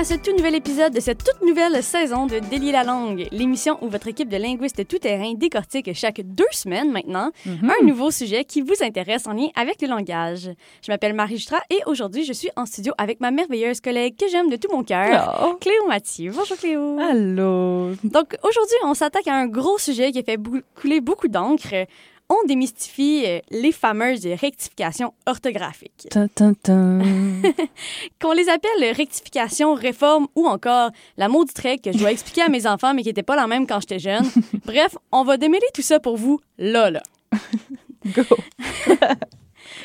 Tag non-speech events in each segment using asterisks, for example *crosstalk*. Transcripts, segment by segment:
à ce tout nouvel épisode de cette toute nouvelle saison de Délier la langue, l'émission où votre équipe de linguistes tout-terrain décortique chaque deux semaines maintenant Mhm. un nouveau sujet qui vous intéresse en lien avec le langage. Je m'appelle Marie Justra et aujourd'hui, je suis en studio avec ma merveilleuse collègue que j'aime de tout mon cœur, Oh. Cléo Mathieu. Bonjour Cléo. Allô. Donc aujourd'hui, on s'attaque à un gros sujet qui a fait couler beaucoup d'encre. On démystifie euh, les fameuses rectifications orthographiques. *laughs* Qu'on les appelle rectification, réforme ou encore la maudite règle que je dois expliquer à mes enfants mais qui n'était pas la même quand j'étais jeune. *laughs* Bref, on va démêler tout ça pour vous là, là. *laughs* Go.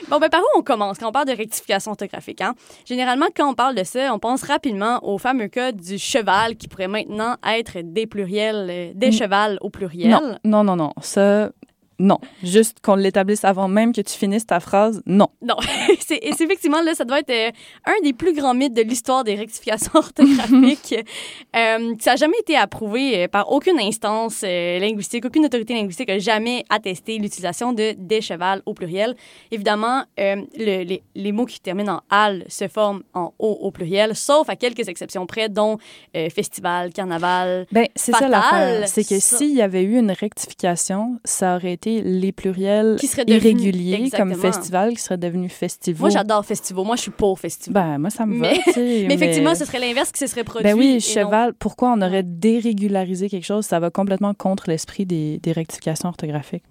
Bon, ben par où on commence quand on parle de rectification orthographique? Hein? Généralement, quand on parle de ça, on pense rapidement au fameux cas du cheval qui pourrait maintenant être des pluriels, euh, des chevals au pluriel. Non, non, non, non. Ça, non. Juste qu'on l'établisse avant même que tu finisses ta phrase, non. Non, *laughs* c'est et c'est effectivement là, ça doit être euh, un des plus grands mythes de l'histoire des rectifications *laughs* orthographiques. Euh, ça n'a jamais été approuvé euh, par aucune instance euh, linguistique, aucune autorité linguistique n'a jamais attesté l'utilisation de des chevals au pluriel. Évidemment, le- les, les mots qui terminent en al se forment en o au pluriel, sauf à quelques exceptions près, dont festival, carnaval. Ben, c'est ça l'affaire. C'est que s'il y avait eu une rectification, ça aurait été les pluriels Qui seraient devenus- irréguliers comme festival qui seraient devenus festivals. Moi, j'adore festival. Moi, je suis pour festival. Ben, moi, ça me Mais- va, mais *laughs* effectivement, ce serait l'inverse qui se serait produit. Ben oui, non- cheval, pourquoi on aurait dérégularisé quelque chose? Ça va complètement contre l'esprit des, des rectifications orthographiques.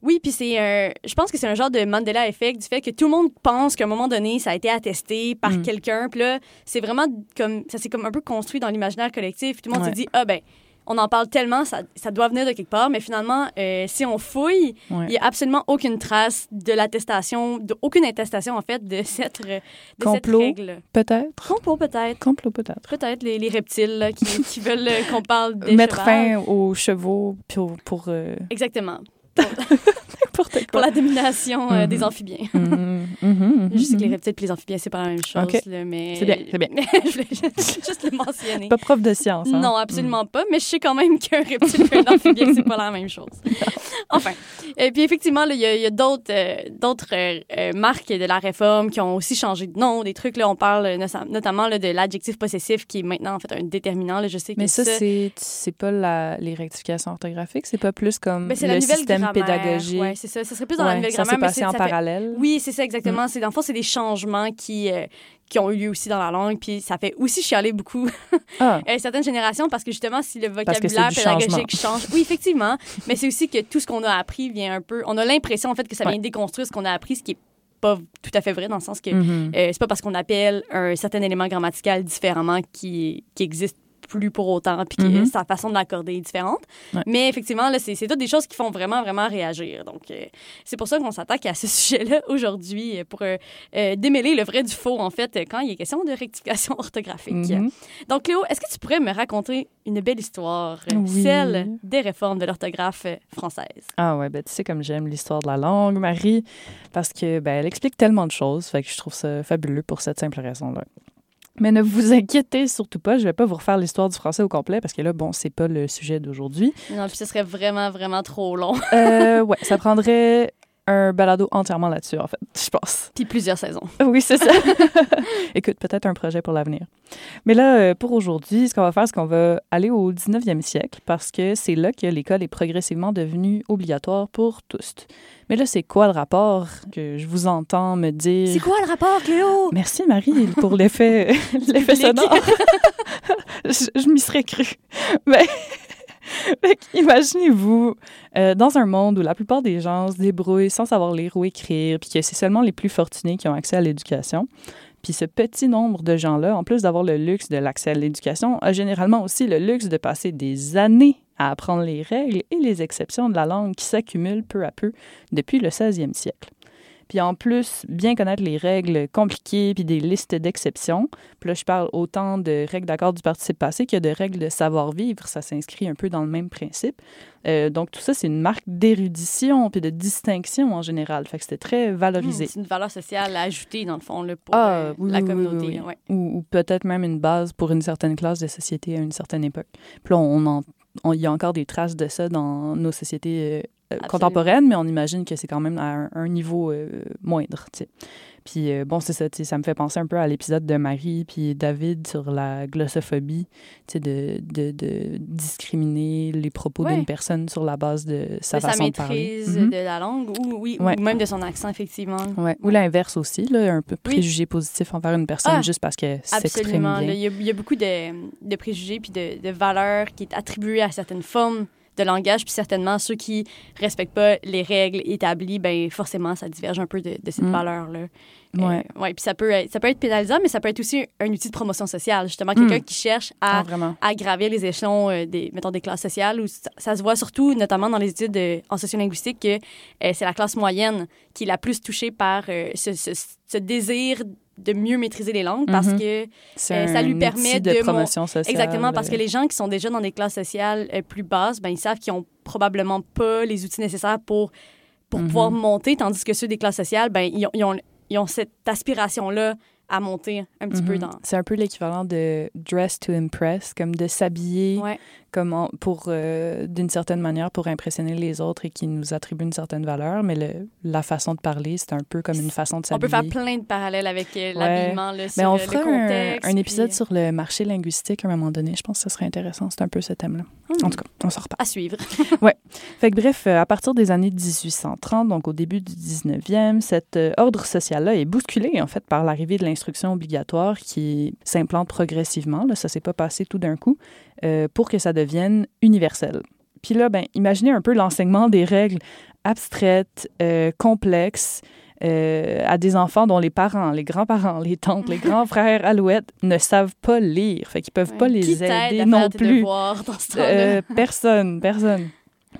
Oui, puis c'est un. Je pense que c'est un genre de Mandela effect du fait que tout le monde pense qu'à un moment donné, ça a été attesté par Mm. quelqu'un. Puis là, c'est vraiment comme. Ça s'est comme un peu construit dans l'imaginaire collectif. Tout le monde Ouais. s'est dit, ah ben, on en parle tellement, ça, ça doit venir de quelque part. Mais finalement, euh, si on fouille, il Ouais. n'y a absolument aucune trace de l'attestation, aucune attestation en fait de cette, de Complot. cette règle. Peut-être? Complot peut-être. Complot, peut-être. Peut-être les, les reptiles là, qui, *laughs* qui veulent qu'on parle des Mettre fin aux chevaux pour, pour euh, Exactement. *laughs* n'importe Pour la domination euh, des amphibiens. Mhm, mhm, Je sais que les reptiles et les amphibiens, c'est pas la même chose, Ok. là, mais... C'est bien, c'est bien. *laughs* je voulais juste, juste le mentionner. Pas prof de science. hein? Non, absolument pas, mais je sais quand même qu'un reptile et un amphibien, c'est pas la même chose. *laughs* Enfin, et puis effectivement, il y a, d'autres euh, euh, euh, marques de la réforme qui ont aussi changé de nom, des trucs, là, on parle euh, no- notamment là, de l'adjectif possessif qui est maintenant en fait un déterminant, là, je sais que Mais ça, c'est c'est pas la, les rectifications orthographiques, c'est pas plus comme Ben, le système pédagogique. Ouais, c'est ça, ça serait plus dans la Ouais, nouvelle ça s'est mais passé c'est- en ça fait- parallèle. Oui, c'est ça exactement. C'est dans le fond, c'est des changements qui euh, qui ont eu lieu aussi dans la langue, puis ça fait aussi chialer beaucoup Ah, *laughs* euh, certaines générations parce que justement, si le vocabulaire pédagogique change, oui, effectivement, mais c'est aussi que tout ce qu'on a appris vient un peu. On a l'impression en fait que ça vient Ouais. déconstruire ce qu'on a appris, ce qui est pas tout à fait vrai dans le sens que mhm. euh, c'est pas parce qu'on appelle un certain élément grammatical différemment qui, qui existe plus pour autant, puis que Mhm. sa façon de l'accorder est différente. Ouais. Mais effectivement, là, c'est, toutes des choses qui font vraiment, vraiment réagir. Donc, euh, c'est pour ça qu'on s'attaque à ce *laughs* sujet-là aujourd'hui, euh, pour euh, démêler le vrai du faux, en fait, quand il est question de rectification *laughs* orthographique. Mhm. Donc, Cléo, est-ce que tu pourrais me raconter une belle histoire, Oui. celle des réformes de l'orthographe française? Ah ouais, ben tu sais comme j'aime l'histoire de la langue, Marie, parce que ben elle explique tellement de choses, fait que je trouve ça fabuleux pour cette simple raison-là. Mais ne vous inquiétez surtout pas, je vais pas vous refaire l'histoire du français au complet parce que là, bon, c'est pas le sujet d'aujourd'hui. Non, puis ce serait vraiment, vraiment trop long. Euh, *laughs* ouais, ça prendrait un balado entièrement là-dessus, en fait, je pense. puis plusieurs saisons. Oui, c'est ça. *laughs* Écoute, peut-être un projet pour l'avenir. Mais là, euh, pour aujourd'hui, ce qu'on va faire, c'est qu'on va aller au 19e siècle parce que c'est là que l'école est progressivement devenue obligatoire pour tous. Mais là, c'est quoi le rapport que je vous entends me dire? C'est quoi le rapport, Cléo? Merci Marie pour l'effet *laughs* *laughs* sonore. *laughs* je je m'y serais cru. Mais imaginez-vous euh, dans un monde où la plupart des gens se débrouillent sans savoir lire ou écrire, puis que c'est seulement les plus fortunés qui ont accès à l'éducation. Puis ce petit nombre de gens-là, en plus d'avoir le luxe de l'accès à l'éducation, a généralement aussi le luxe de passer des années à apprendre les règles et les exceptions de la langue qui s'accumulent peu à peu depuis le 16e siècle. Puis en plus, bien connaître les règles compliquées puis des listes d'exceptions. Puis là, je parle autant de règles d'accord du participe passé que de règles de savoir-vivre. Ça s'inscrit un peu dans le même principe. Euh, donc tout ça, c'est une marque d'érudition puis de distinction en général. Fait que c'était très valorisé. Hmm, c'est une valeur sociale à ajouter, dans le fond, là, pour Ah, euh, oui, la oui, communauté. oui, là, ouais. ou, ou peut-être même une base pour une certaine classe de société à une certaine époque. Puis là, on en- on- il y a encore des traces de ça dans nos sociétés euh, contemporaines, mais on imagine que c'est quand même à un, un niveau euh, moindre. Puis euh, bon, c'est ça, ça me fait penser un peu à l'épisode de Marie puis David sur la glossophobie, de, de, de discriminer les propos Ouais. d'une personne sur la base de sa de sa façon de parler. maîtrise Mhm. de la langue ou, oui, Ouais. ou même de son accent, effectivement. Ouais. Ou l'inverse aussi, là, un peu préjugé positif envers une personne Ah, juste parce qu'elle s'exprime Absolument. bien. là, Il y, a- il y a beaucoup de, de préjugés puis de, de valeurs qui est attribuées à certaines formes de langage, puis certainement ceux qui respectent pas les règles établies, ben forcément ça diverge un peu de, de cette Mm. valeur là. Ouais. Euh, ouais, puis ça peut être, ça peut être pénalisant, mais ça peut être aussi un outil de promotion sociale, justement quelqu'un Mm. qui cherche Ah, à vraiment. à gravir les échelons euh, des, mettons, des classes sociales. Où ça, ça se voit surtout, notamment dans les études euh, en sociolinguistique, que euh, c'est la classe moyenne qui est la plus touchée par euh, ce, ce- ce désir de mieux maîtriser les langues parce Mhm. que euh, ça lui permet de de promotion sociale. Exactement, parce que euh, les gens qui sont déjà dans des classes sociales euh, plus basses, ben, ils savent qu'ils ont probablement pas les outils nécessaires pour, pour Mhm. pouvoir monter, tandis que ceux des classes sociales, ben, ils, ont, ils, ont, ils ont cette aspiration-là à monter un petit peu Mhm. dans... C'est un peu l'équivalent de dress to impress, comme de s'habiller Ouais. Comme en- pour euh, d'une certaine manière pour impressionner les autres et qui nous attribuent une certaine valeur, mais le- la façon de parler, c'est un peu comme une façon de On peut s'habiller. faire plein de parallèles avec euh, Ouais. l'habillement, là, sur Mais on le- fera le un, contexte. un épisode puis, sur le marché linguistique à un moment donné. Je pense que ce serait intéressant. C'est un peu ce thème-là. Hmm. En tout cas, on s'en reparle. À suivre. *laughs* Fait que bref, euh, à partir des années 1830, donc au début du 19e, cet euh, ordre social-là est bousculé en fait par l'arrivée de l'instruction obligatoire qui s'implante progressivement. Là, ça s'est pas passé tout d'un coup euh, pour que ça devienne universel. Puis là, ben, imaginez un peu l'enseignement des règles abstraites, euh, complexes, euh, à des enfants dont les parents, les grands-parents, les tantes, les *laughs* grands frères alouettes ne savent pas lire. Fait qu'ils peuvent pas les aider à non plus. dans ce? Euh, personne, personne.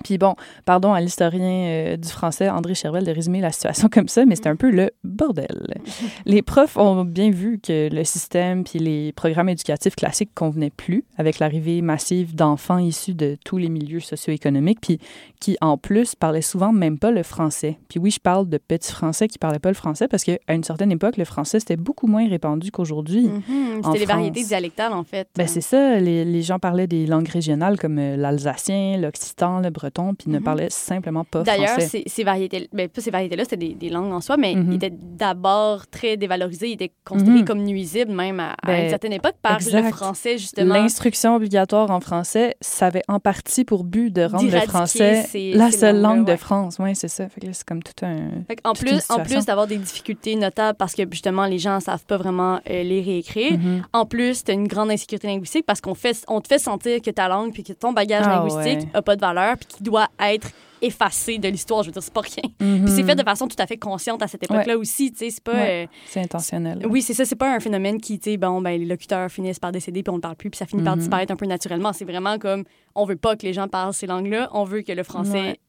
Puis bon, pardon à l'historien euh, du français André Chervel de résumer la situation *laughs* comme ça, mais c'est un peu le bordel. *laughs* Les profs ont bien vu que le système puis les programmes éducatifs classiques convenaient plus avec l'arrivée massive d'enfants issus de tous les milieux socio-économiques, puis qui en plus parlaient souvent même pas le français. Puis oui, je parle de petits français qui parlaient pas le français parce qu'à une certaine époque, le français c'était beaucoup moins répandu qu'aujourd'hui. Mhm, en C'était les variétés dialectales, en fait. Ben, c'est ça, les, les gens parlaient des langues régionales comme euh, l'alsacien, l'occitan, le breton, puis ne Mhm. parlaient simplement pas D'ailleurs, français. ces, ces variétés, ben, pas ces variétés-là, c'était des, des langues en soi, mais Mhm. ils étaient d'abord très dévalorisés, ils étaient considérés Mhm. comme nuisibles même à, à Ben, une certaine époque par exact. le français, justement. L'instruction obligatoire en français, ça avait en partie pour but de rendre le français ces- la ces seule langue de. France. Oui, c'est ça. C'est comme tout un... Fait en plus, en plus d'avoir des difficultés notables parce que justement les gens ne savent pas vraiment euh, lire et écrire, Mhm. en plus, tu as une grande insécurité linguistique parce qu'on fait, on te fait sentir que ta langue puis que ton bagage Ah linguistique ouais. n'a pas de valeur puis qu'il doit être effacé de l'histoire. Je veux dire, c'est pas rien. Mhm. Puis c'est fait de façon tout à fait consciente à cette époque-là aussi. Tu sais, c'est pas. Ouais. euh, C'est intentionnel. oui, c'est ça. C'est pas un phénomène qui, tu sais, bon, ben, les locuteurs finissent par décéder puis on ne parle plus puis ça finit par Mhm. disparaître un peu naturellement. C'est vraiment comme, on veut pas que les gens parlent ces langues-là. On veut que le français. Ouais.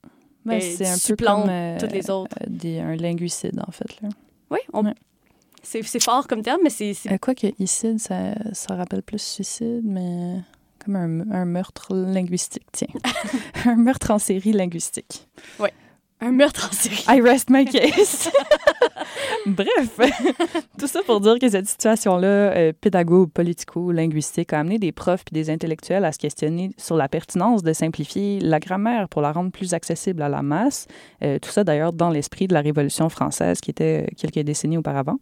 Ben, euh, c'est un peu supplante comme euh, toutes les autres. des- un linguicide, en fait. Là. Oui, on- c'est fort comme terme, mais c'est. Euh, Quoique, icide, ça, ça rappelle plus suicide, mais comme un, un meurtre linguistique, tiens. *laughs* un meurtre en série linguistique. Un meurtre en série. I rest my case. *laughs* Bref, *laughs* tout ça pour dire que cette situation-là, euh, pédago-politico-linguistique, a amené des profs et des intellectuels à se questionner sur la pertinence de simplifier la grammaire pour la rendre plus accessible à la masse. Euh, tout ça d'ailleurs dans l'esprit de la Révolution française qui était euh, quelques décennies auparavant.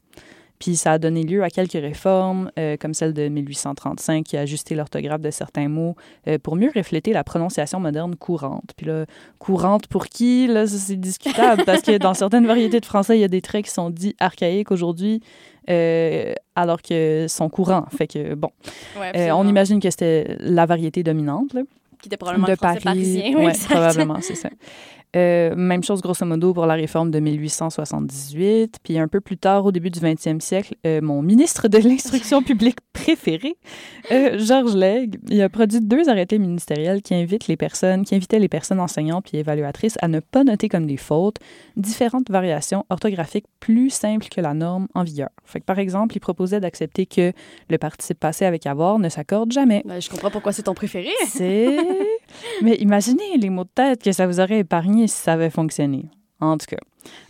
Puis ça a donné lieu à quelques réformes, euh, comme celle de 1835 qui a ajusté l'orthographe de certains mots euh, pour mieux refléter la prononciation moderne courante. Puis là, courante pour qui? Là, c'est discutable parce que dans certaines variétés de français, il y a des traits qui sont dits archaïques aujourd'hui euh, alors que sont courants. Fait que, bon, Ouais, on imagine que c'était la variété dominante. Là Qui était probablement de le Paris. parisien. Oui, Ouais, probablement, c'est ça. Euh, même chose, grosso modo, pour la réforme de 1878. Puis un peu plus tard, au début du 20e siècle, euh, mon ministre de l'Instruction publique préféré, euh, Georges Legge, il a produit deux arrêtés ministériels qui invitent les personnes, qui invitaient les personnes enseignantes puis évaluatrices à ne pas noter comme des fautes différentes variations orthographiques plus simples que la norme en vigueur. Fait que, par exemple, il proposait d'accepter que le participe passé avec avoir ne s'accorde jamais. Ben, je comprends pourquoi c'est ton préféré. C'est. *laughs* Mais imaginez les mots de tête que ça vous aurait épargné si ça avait fonctionné. En tout cas,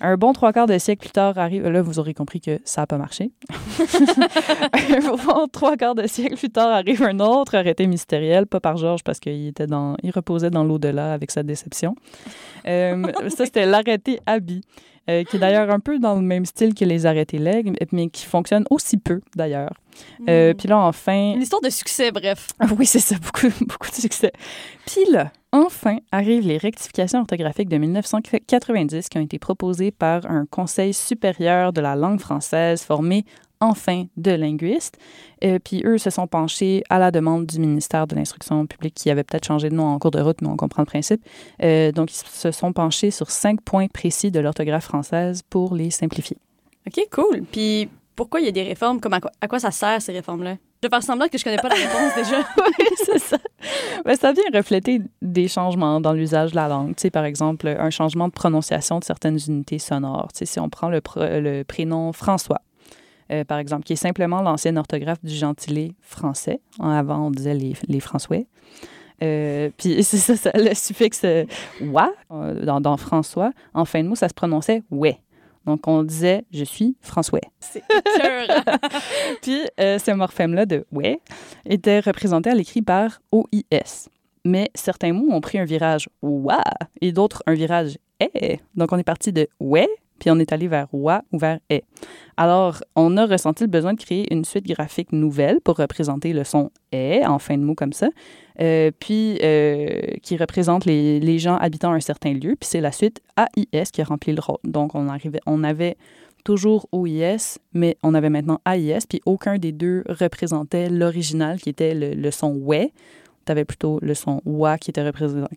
un bon trois quarts de siècle plus tard arrive. Là, vous aurez compris que ça n'a pas marché. *laughs* un bon trois quarts de siècle plus tard arrive un autre arrêté mystériel, pas par Georges parce qu'il était dans, il reposait dans l'au-delà avec sa déception. Euh, ça, c'était l'arrêté Abi. Euh, qui est d'ailleurs un peu dans le même style que les arrêtés legs, mais qui fonctionne aussi peu, d'ailleurs. Euh, Hmm. Puis là, enfin... Une histoire de succès, bref. *laughs* Ah oui, c'est ça, beaucoup, *laughs* beaucoup de succès. Puis là, enfin, arrivent les rectifications orthographiques de 1990 qui ont été proposées par un Conseil supérieur de la langue française formé enfin de linguistes. Euh, puis eux se sont penchés à la demande du ministère de l'Instruction publique qui avait peut-être changé de nom en cours de route, mais on comprend le principe. Euh, donc, ils se sont penchés sur cinq points précis de l'orthographe française pour les simplifier. OK, cool. Puis pourquoi il y a des réformes? Comme à, quoi, à quoi ça sert, ces réformes-là? Je vais faire semblant que je connais pas la réponse déjà. *laughs* oui, c'est ça. Ben, ça vient refléter des changements dans l'usage de la langue. Tu sais, par exemple, un changement de prononciation de certaines unités sonores. Tu sais, si on prend le, pr- le prénom François, euh, par exemple, qui est simplement l'ancienne orthographe du gentilé français. Avant, on disait les, les François. Euh, puis *laughs* c'est ça, ça, le suffixe euh, wa dans, dans François, en fin de mot, ça se prononçait ouais. Donc on disait je suis François. C'est. *laughs* Puis euh, ce morphème-là de ouais était représenté à l'écrit par OIS. Mais certains mots ont pris un virage wa et d'autres un virage eh. Donc on est parti de ouais puis on est allé vers wa ou vers eh. Alors, on a ressenti le besoin de créer une suite graphique nouvelle pour représenter le son eh en fin de mot comme ça, euh, puis euh, qui représente les, gens habitant un certain lieu. Puis c'est la suite AIS qui a rempli le rôle. Donc, on, arrivait, on avait toujours OIS, mais on avait maintenant AIS, puis aucun des deux représentait l'original qui était le, le son. Tu avais plutôt le son wa qui,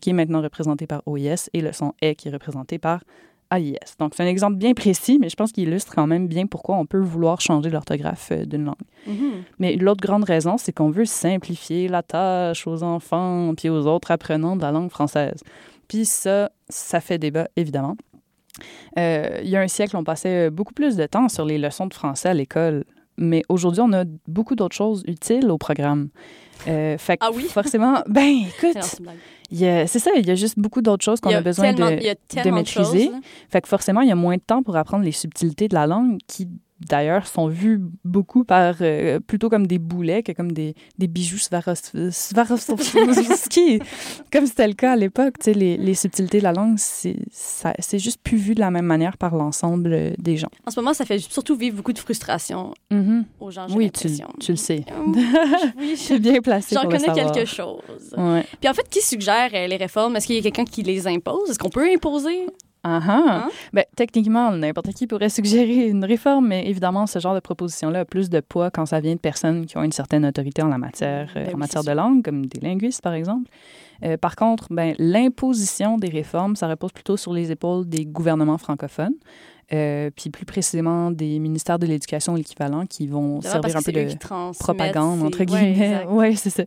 qui est maintenant représenté par OIS et le son eh qui est représenté par AIS. Donc, c'est un exemple bien précis, mais je pense qu'il illustre quand même bien pourquoi on peut vouloir changer l'orthographe euh, d'une langue. Mhm. Mais l'autre grande raison, c'est qu'on veut simplifier la tâche aux enfants puis aux autres apprenants de la langue française. Puis ça, ça fait débat, évidemment. Euh, il y a un siècle, on passait beaucoup plus de temps sur les leçons de français à l'école. Mais aujourd'hui, on a beaucoup d'autres choses utiles au programme. Euh, fait Ah oui? forcément, *laughs* ben écoute, c'est ça, il y a juste beaucoup d'autres choses qu'on a besoin de, il y a de maîtriser. fait que forcément, il y a moins de temps pour apprendre les subtilités de la langue qui, d'ailleurs, sont vues beaucoup par euh, plutôt comme des boulets que comme des, des bijoux Swarovski. *laughs* comme c'était le cas à l'époque, tu sais, les, les subtilités de la langue, c'est juste plus vu de la même manière par l'ensemble euh, des gens. En ce moment, ça fait surtout vivre beaucoup de frustration aux gens, Oui, tu, tu le sais. Oui, *laughs* Je suis bien placée J'en connais savoir. quelque chose. Ouais. Puis en fait, qui suggère euh, les réformes? Est-ce qu'il y a quelqu'un qui les impose? Est-ce qu'on peut imposer? Ah ah. Hein? Ben, techniquement, n'importe qui pourrait *laughs* suggérer une réforme, mais évidemment, ce genre de proposition-là a plus de poids quand ça vient de personnes qui ont une certaine autorité en la matière, euh, Ben en matière de langue, comme des linguistes, par exemple. Euh, par contre, ben, l'imposition des réformes, ça repose plutôt sur les épaules des gouvernements francophones, euh, puis plus précisément des ministères de l'Éducation l'équivalent qui vont servir un peu de propagande, entre ouais, guillemets. *laughs* Oui, c'est ça.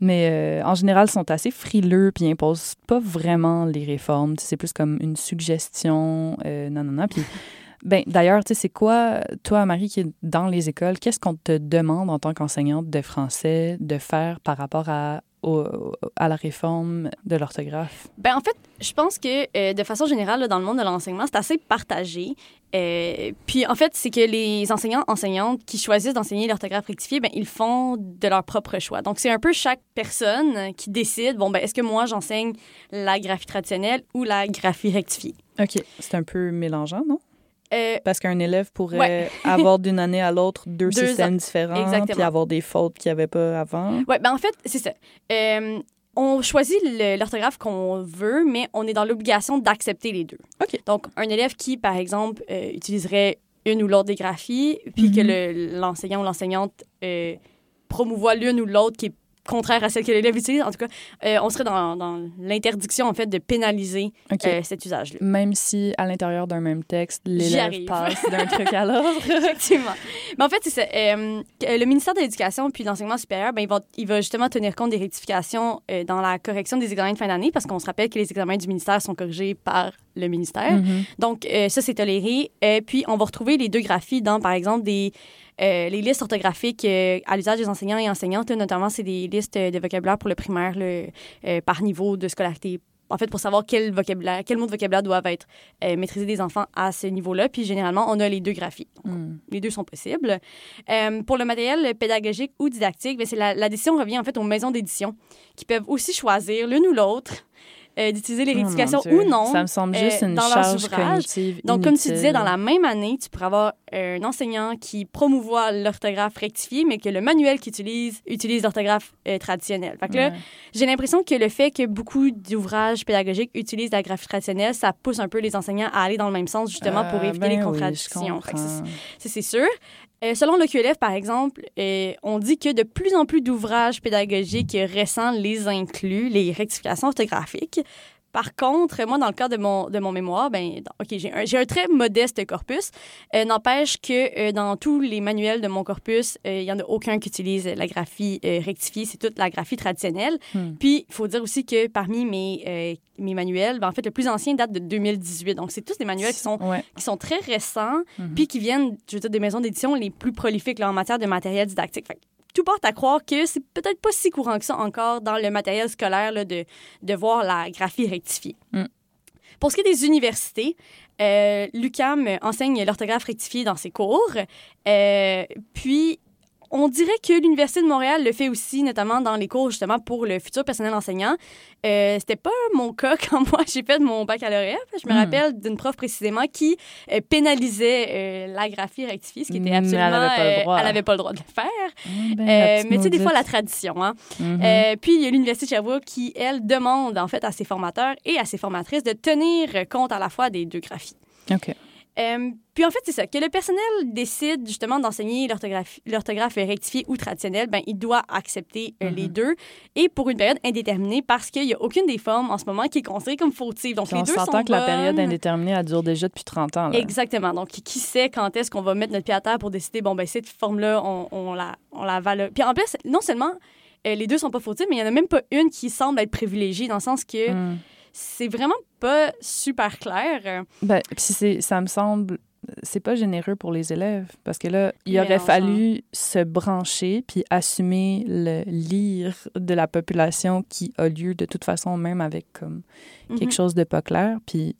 Mais euh, en général, ils sont assez frileux puis imposent pas vraiment les réformes. C'est plus comme une suggestion. Euh, non, non, non. Puis, *laughs* ben, d'ailleurs, tu sais, c'est quoi, toi, Marie, qui est dans les écoles, qu'est-ce qu'on te demande en tant qu'enseignante de français de faire par rapport à, au- à la réforme de l'orthographe? Ben, en fait, je pense que euh, de façon générale, là, dans le monde de l'enseignement, c'est assez partagé. Euh, puis, en fait, c'est que les enseignants, enseignantes qui choisissent d'enseigner l'orthographe rectifiée, ben, ils font de leur propre choix. Donc, c'est un peu chaque personne qui décide, bon, ben, est-ce que moi, j'enseigne la graphie traditionnelle ou la graphie rectifiée? OK. C'est un peu mélangeant, non? Euh, Parce qu'un élève pourrait Ouais. *laughs* avoir d'une année à l'autre deux, Deux systèmes différents, Exactement. puis avoir des fautes qu'il n'y avait pas avant. Ouais, ben en fait, c'est ça. Euh, on choisit l'orthographe qu'on veut, mais on est dans l'obligation d'accepter les deux. OK. Donc, un élève qui, par exemple, euh, utiliserait une ou l'autre des graphies, puis que Mhm. le- l'enseignant ou l'enseignante promouvoit l'une ou l'autre qui est contraire à celle que l'élève utilise, en tout cas, euh, on serait dans, dans l'interdiction, en fait, de pénaliser euh, cet usage-là. Même si à l'intérieur d'un même texte, l'élève passe d'un *laughs* truc à l'autre. Effectivement. Mais en fait, c'est ça. Euh, le ministère de l'Éducation puis de l'Enseignement supérieur, ben, il, va, il va justement tenir compte des rectifications dans la correction des examens de fin d'année parce qu'on se rappelle que les examens du ministère sont corrigés par le ministère. Mhm. Donc, ça, c'est toléré. Puis, on va retrouver les deux graphies dans, par exemple, des, euh, les listes orthographiques euh, à l'usage des enseignants et enseignantes. là, notamment, c'est des listes de vocabulaire pour le primaire là, euh, par niveau de scolarité. En fait, pour savoir quel vocabulaire, quel mot de vocabulaire doivent être maîtrisés des enfants à ce niveau-là. Puis, généralement, on a les deux graphies. Donc, Mm. les deux sont possibles. Pour le matériel pédagogique ou didactique, c'est la, la décision revient en fait aux maisons d'édition qui peuvent aussi choisir l'une ou l'autre euh, d'utiliser les Oh, rectifications ou non. Ça me semble juste euh, une dans leurs charge ouvrages. cognitive Donc, comme tu disais, dans la même année, tu pourrais avoir un enseignant qui promouvoit l'orthographe rectifiée, mais que le manuel qu'il utilise utilise l'orthographe euh, traditionnelle. Fait que là, j'ai l'impression que le fait que beaucoup d'ouvrages pédagogiques utilisent la graphie traditionnelle, ça pousse un peu les enseignants à aller dans le même sens, justement, pour éviter ben les oui, je contradictions. Ça, c'est sûr. Euh, selon le QLF, par exemple, euh, on dit que de plus en plus d'ouvrages pédagogiques récents les incluent, les rectifications orthographiques. Par contre, moi, dans le cadre de mon, de mon mémoire, ben, OK, j'ai un, un très modeste corpus. Euh, N'empêche que euh, dans tous les manuels de mon corpus, euh, il n'y en a aucun qui utilise la graphie rectifiée. C'est toute la graphie traditionnelle. Hmm. Puis, il faut dire aussi que parmi mes, mes manuels, ben, en fait, le plus ancien date de 2018. Donc, c'est tous des manuels qui sont Ouais. qui sont très récents, Mhm. puis qui viennent, je veux dire, des maisons d'édition les plus prolifiques là, en matière de matériel didactique. Fait tout porte à croire que c'est peut-être pas si courant que ça encore dans le matériel scolaire là, de, de voir la graphie rectifiée. Mm. Pour ce qui est des universités, euh, l'UCAM enseigne l'orthographe rectifiée dans ses cours. Euh, puis, on dirait que l'Université de Montréal le fait aussi, notamment dans les cours justement pour le futur personnel enseignant. Euh, C'était pas mon cas *laughs* quand moi j'ai fait mon baccalauréat. Je me Hmm. rappelle d'une prof précisément qui euh, pénalisait euh, la graphie rectifiée, ce qui était Mais elle absolument. pas euh, droit. elle avait pas le droit de le faire. Ah, ben, mais tu sais, des fois, la tradition. Hein? Mhm. Euh, puis, il y a l'Université de Sherbrooke qui, elle, demande en fait à ses formateurs et à ses formatrices de tenir compte à la fois des deux graphies. OK. Euh, puis en fait, c'est ça, que le personnel décide justement d'enseigner l'orthographe rectifiée ou traditionnelle, ben, il doit accepter euh, Mhm. les deux et pour une période indéterminée parce qu'il n'y a aucune des formes en ce moment qui est considérée comme fautive. Donc Puis les on deux sont s'entend que la période indéterminée, elle dure déjà depuis 30 ans. Là. Exactement. Donc, qui sait quand est-ce qu'on va mettre notre pied à terre pour décider, bon, ben, cette forme-là, on, on la, on la. Puis en plus, non seulement euh, les deux sont pas fautives, mais il n'y en a même pas une qui semble être privilégiée, dans le sens que Mm. C'est vraiment pas super clair. Ben, puis c'est, ça me semble, c'est pas généreux pour les élèves parce que là, il aurait fallu se brancher puis assumer le lire de la population qui a lieu de toute façon, même avec comme quelque Mhm. chose de pas clair, puis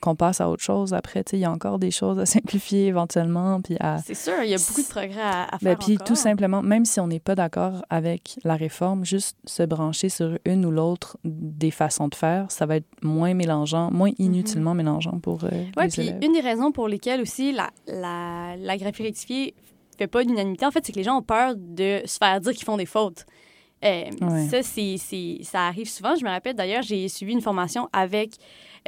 qu'on, passe à autre chose après. Il y a encore des choses à *laughs* simplifier éventuellement, puis à. C'est sûr, il y a beaucoup de progrès à, à Ben, faire puis encore. tout simplement, même si on n'est pas d'accord avec la réforme, juste se brancher sur une ou l'autre des façons de faire, ça va être moins mélangeant, moins inutilement mélangeant pour euh, Ouais, les puis élèves. une des raisons pour lesquelles aussi la, la, la graphie rectifiée fait pas d'unanimité, en fait, c'est que les gens ont peur de se faire dire qu'ils font des fautes. Euh, Ouais. Ça, c'est, c'est- ça arrive souvent. Je me rappelle d'ailleurs, j'ai suivi une formation avec.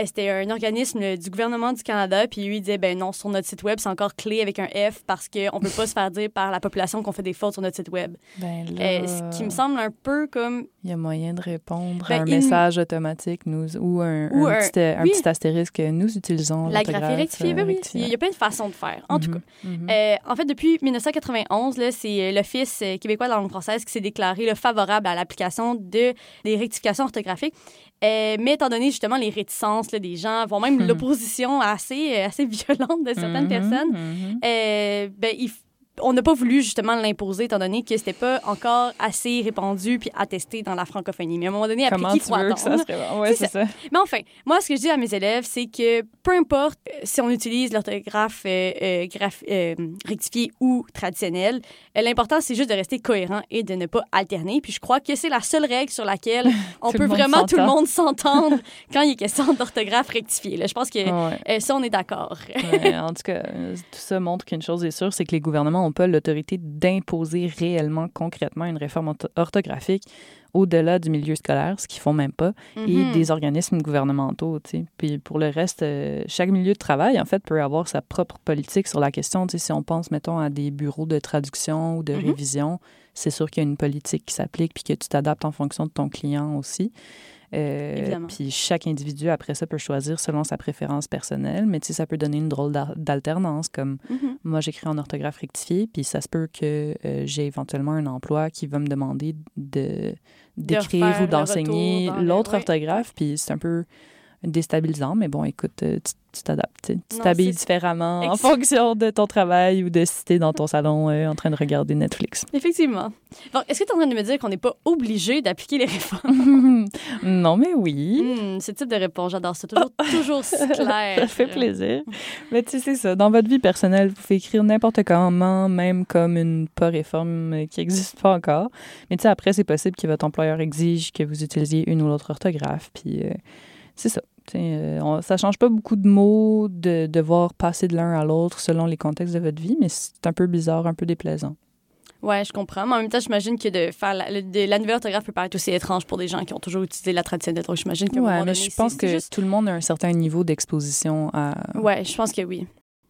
C'était un organisme du gouvernement du Canada, puis lui il disait ben non, sur notre site web, c'est encore clé avec un F parce qu'on peut pas se faire dire par la population qu'on fait des fautes sur notre site web. Ben Euh, ce qui me semble un peu comme il y a moyen de répondre Ben, à un il- message automatique nous, ou un, Ou un un- petit, un oui. petit astérisque. Nous utilisons la graphie rectifiée. euh, Ben oui, il y a plein de façons de faire. En tout cas. Mhm, mhm. Euh, en fait, depuis 1991, là, c'est l'Office québécois de la langue française qui s'est déclaré là, favorable à l'application de, des rectifications orthographiques. Euh, mais étant donné justement les réticences là, des gens, voire même *laughs* l'opposition assez, euh, assez violente de certaines Mhm, personnes, mhm. euh, ben, il on n'a pas voulu justement l'imposer étant donné que c'était pas encore assez répandu puis attesté dans la francophonie. Mais à un moment donné, après Comment qui faut ça serait? Ouais, C'est ça. Mais enfin, moi, ce que je dis à mes élèves, c'est que peu importe euh, si on utilise l'orthographe euh, euh, euh, rectifiée ou traditionnelle, l'important, c'est juste de rester cohérent et de ne pas alterner. Puis je crois que c'est la seule règle sur laquelle *laughs* on peut vraiment tout le monde s'entendre quand il est question d'orthographe rectifiée. là. Je pense que Ouais. ça, on est d'accord. Ouais, en tout cas, tout ça montre qu'une chose est sûre, c'est que les gouvernements n'ont pas l'autorité d'imposer réellement, concrètement, une réforme ortho- orthographique au-delà du milieu scolaire, ce qu'ils font même pas, et Mhm. des organismes gouvernementaux. Puis pour le reste, euh, chaque milieu de travail, en fait, peut avoir sa propre politique sur la question. Tu sais, si on pense, mettons, à des bureaux de traduction ou de Mhm. révision, c'est sûr qu'il y a une politique qui s'applique, puis que tu t'adaptes en fonction de ton client aussi. Euh, puis chaque individu, après ça, peut choisir selon sa préférence personnelle, mais tu sais, ça peut donner une drôle d'al- d'alternance, comme Mhm. moi, j'écris en orthographe rectifiée, puis ça se peut que euh, j'ai éventuellement un emploi qui va me demander de d'écrire ou d'enseigner l'autre orthographe, puis c'est un peu déstabilisant, mais bon, écoute, euh, tu t'adaptes. Tu t'habilles différemment en fonction de ton travail ou de si t'es dans ton salon euh, en train de regarder Netflix. Effectivement. Donc, est-ce que tu es en train de me dire qu'on n'est pas obligé d'appliquer les réformes? *laughs* non, mais oui. Hmm, ce type de réponse, j'adore ça. Toujours, *laughs* toujours si clair. Ça fait plaisir. Mais tu sais, c'est ça. Dans votre vie personnelle, vous pouvez écrire n'importe comment, même comme une pas réforme euh, qui n'existe pas encore. Mais tu sais, après, c'est possible que votre employeur exige que vous utilisiez une ou l'autre orthographe. Puis euh, c'est ça. Euh, on- ça change pas beaucoup de mots de devoir passer de l'un à l'autre selon les contextes de votre vie, mais c'est un peu bizarre, un peu déplaisant. Ouais, je comprends. Mais en même temps, j'imagine que de faire la, la nouvelle orthographe peut paraître aussi étrange pour des gens qui ont toujours utilisé la traditionnelle. Donc, j'imagine un Ouais, moment mais donné, je pense que juste- tout le monde a un certain niveau d'exposition à, Ouais, je pense que oui.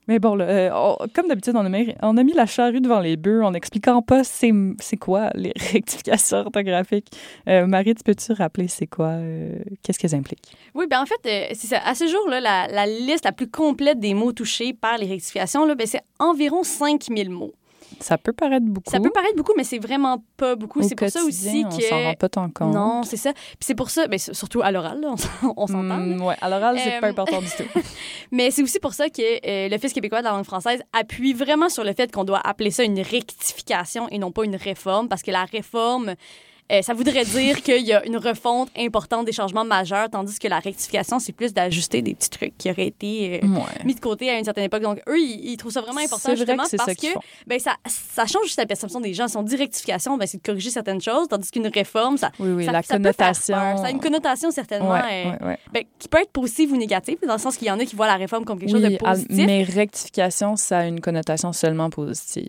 Mais bon, là, euh, comme d'habitude, on a, mis, la charrue devant les bœufs en n'expliquant pas c'est quoi les *laughs* rectifications orthographiques. Euh, Marie, tu peux-tu rappeler c'est quoi, euh, qu'est-ce qu'elles impliquent? Oui, ben en fait, euh. À ce jour-là, la, la liste la plus complète des mots touchés par les rectifications, ben, c'est environ 5000 mots. Ça peut paraître beaucoup. Ça peut paraître beaucoup, mais c'est vraiment pas beaucoup. Au C'est pour ça aussi que... On s'en rend pas tant compte. Non, c'est ça. Puis c'est pour ça, ben, s- surtout à l'oral, on s'en- on s'entend. Hmm, ouais, à l'oral, c'est Euh, pas important du *laughs* tout. Mais c'est aussi pour ça que euh, l'Office québécois de la langue française appuie vraiment sur le fait qu'on doit appeler ça une rectification et non pas une réforme, parce que la réforme, euh, ça voudrait dire qu'il y a une refonte importante des changements majeurs, tandis que la rectification, c'est plus d'ajuster des petits trucs qui auraient été euh, Ouais. mis de côté à une certaine époque. Donc, eux, ils, ils trouvent ça vraiment important, vrai justement, que parce que ben, ça, ça change juste la perception des gens. Si on dit rectification, ben, c'est de corriger certaines choses, tandis qu'une réforme, ça, Oui, oui, ça, la ça peut faire connotation. peur. Ça a une connotation certainement Ouais, euh, ouais, ben, qui peut être positive ou négative, dans le sens qu'il y en a qui voient la réforme comme quelque chose de positif. mais rectification, ça a une connotation seulement positive.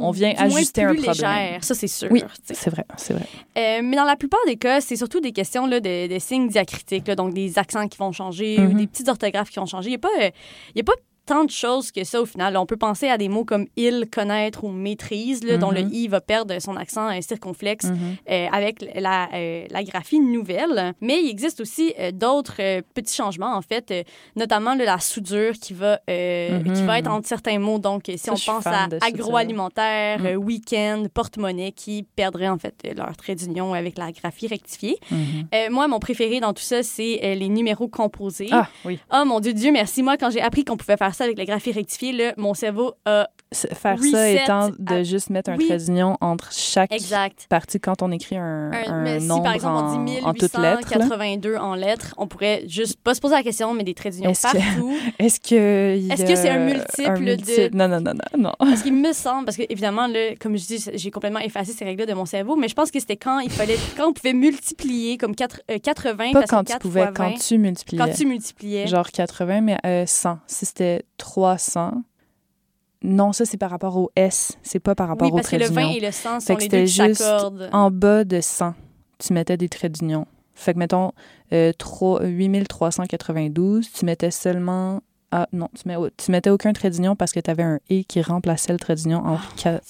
On, vient ajuster un problème. légère, ça c'est sûr. Oui, c'est vrai, c'est vrai. Euh, mais dans la plupart des cas, c'est surtout des questions là, de, de signes diacritiques, là, donc des accents qui vont changer ou Mhm. des petites orthographes qui vont changer. Il n'y a, pas, euh, il y a pas tant de choses que ça au final. On peut penser à des mots comme il, connaître ou maîtrise, là, dont le Mhm. i va perdre son accent euh, circonflexe Mhm. euh, avec la, euh, la graphie nouvelle. Mais il existe aussi euh, d'autres petits changements, en fait, notamment là, la soudure qui va, Mhm. qui va être entre certains mots. Donc, si Ça, on pense à agroalimentaire, Mm. week-end, porte-monnaie, qui perdraient en fait leur trait d'union avec la graphie rectifiée. Moi, mon préféré dans tout ça, c'est les numéros composés. Ah, oui. Oh mon Dieu, Dieu merci. Moi, quand j'ai appris qu'on pouvait faire avec la graphie rectifiée, mon cerveau a... Faire ça étant de à- juste mettre un Oui. trait d'union entre chaque Exact. partie quand on écrit un, Un- un si, nombre par exemple, en, on dit en toutes lettres. là. 1882 en lettres, on pourrait juste pas se poser la question, mais des traits d'union que- partout. *laughs* Est-ce que Est-ce que c'est un multiple de- multiple? Non, non, non, non, non. Parce qu'il me semble, parce que évidemment, là, comme je dis, j'ai complètement effacé ces règles-là de mon cerveau, mais je pense que c'était quand il fallait, *laughs* quand on pouvait multiplier comme quatre- euh, 80 Pas parce quand que tu 4 pouvais, fois 20, quand tu multipliais. quand tu multipliais. Genre 80, mais euh, 100. Si c'était 300. Non, ça, c'est par rapport au S. C'est pas par rapport oui, au parce que trait le 20 d'union. et le 100 Fait sont les deux qui juste. En bas de 100, tu mettais des traits d'union. Fait que, mettons, euh, trois- 8392, tu mettais seulement... Ah non, tu, mets, tu mettais aucun trait d'union parce que tu avais un « et » qui remplaçait le trait d'union entre... qua-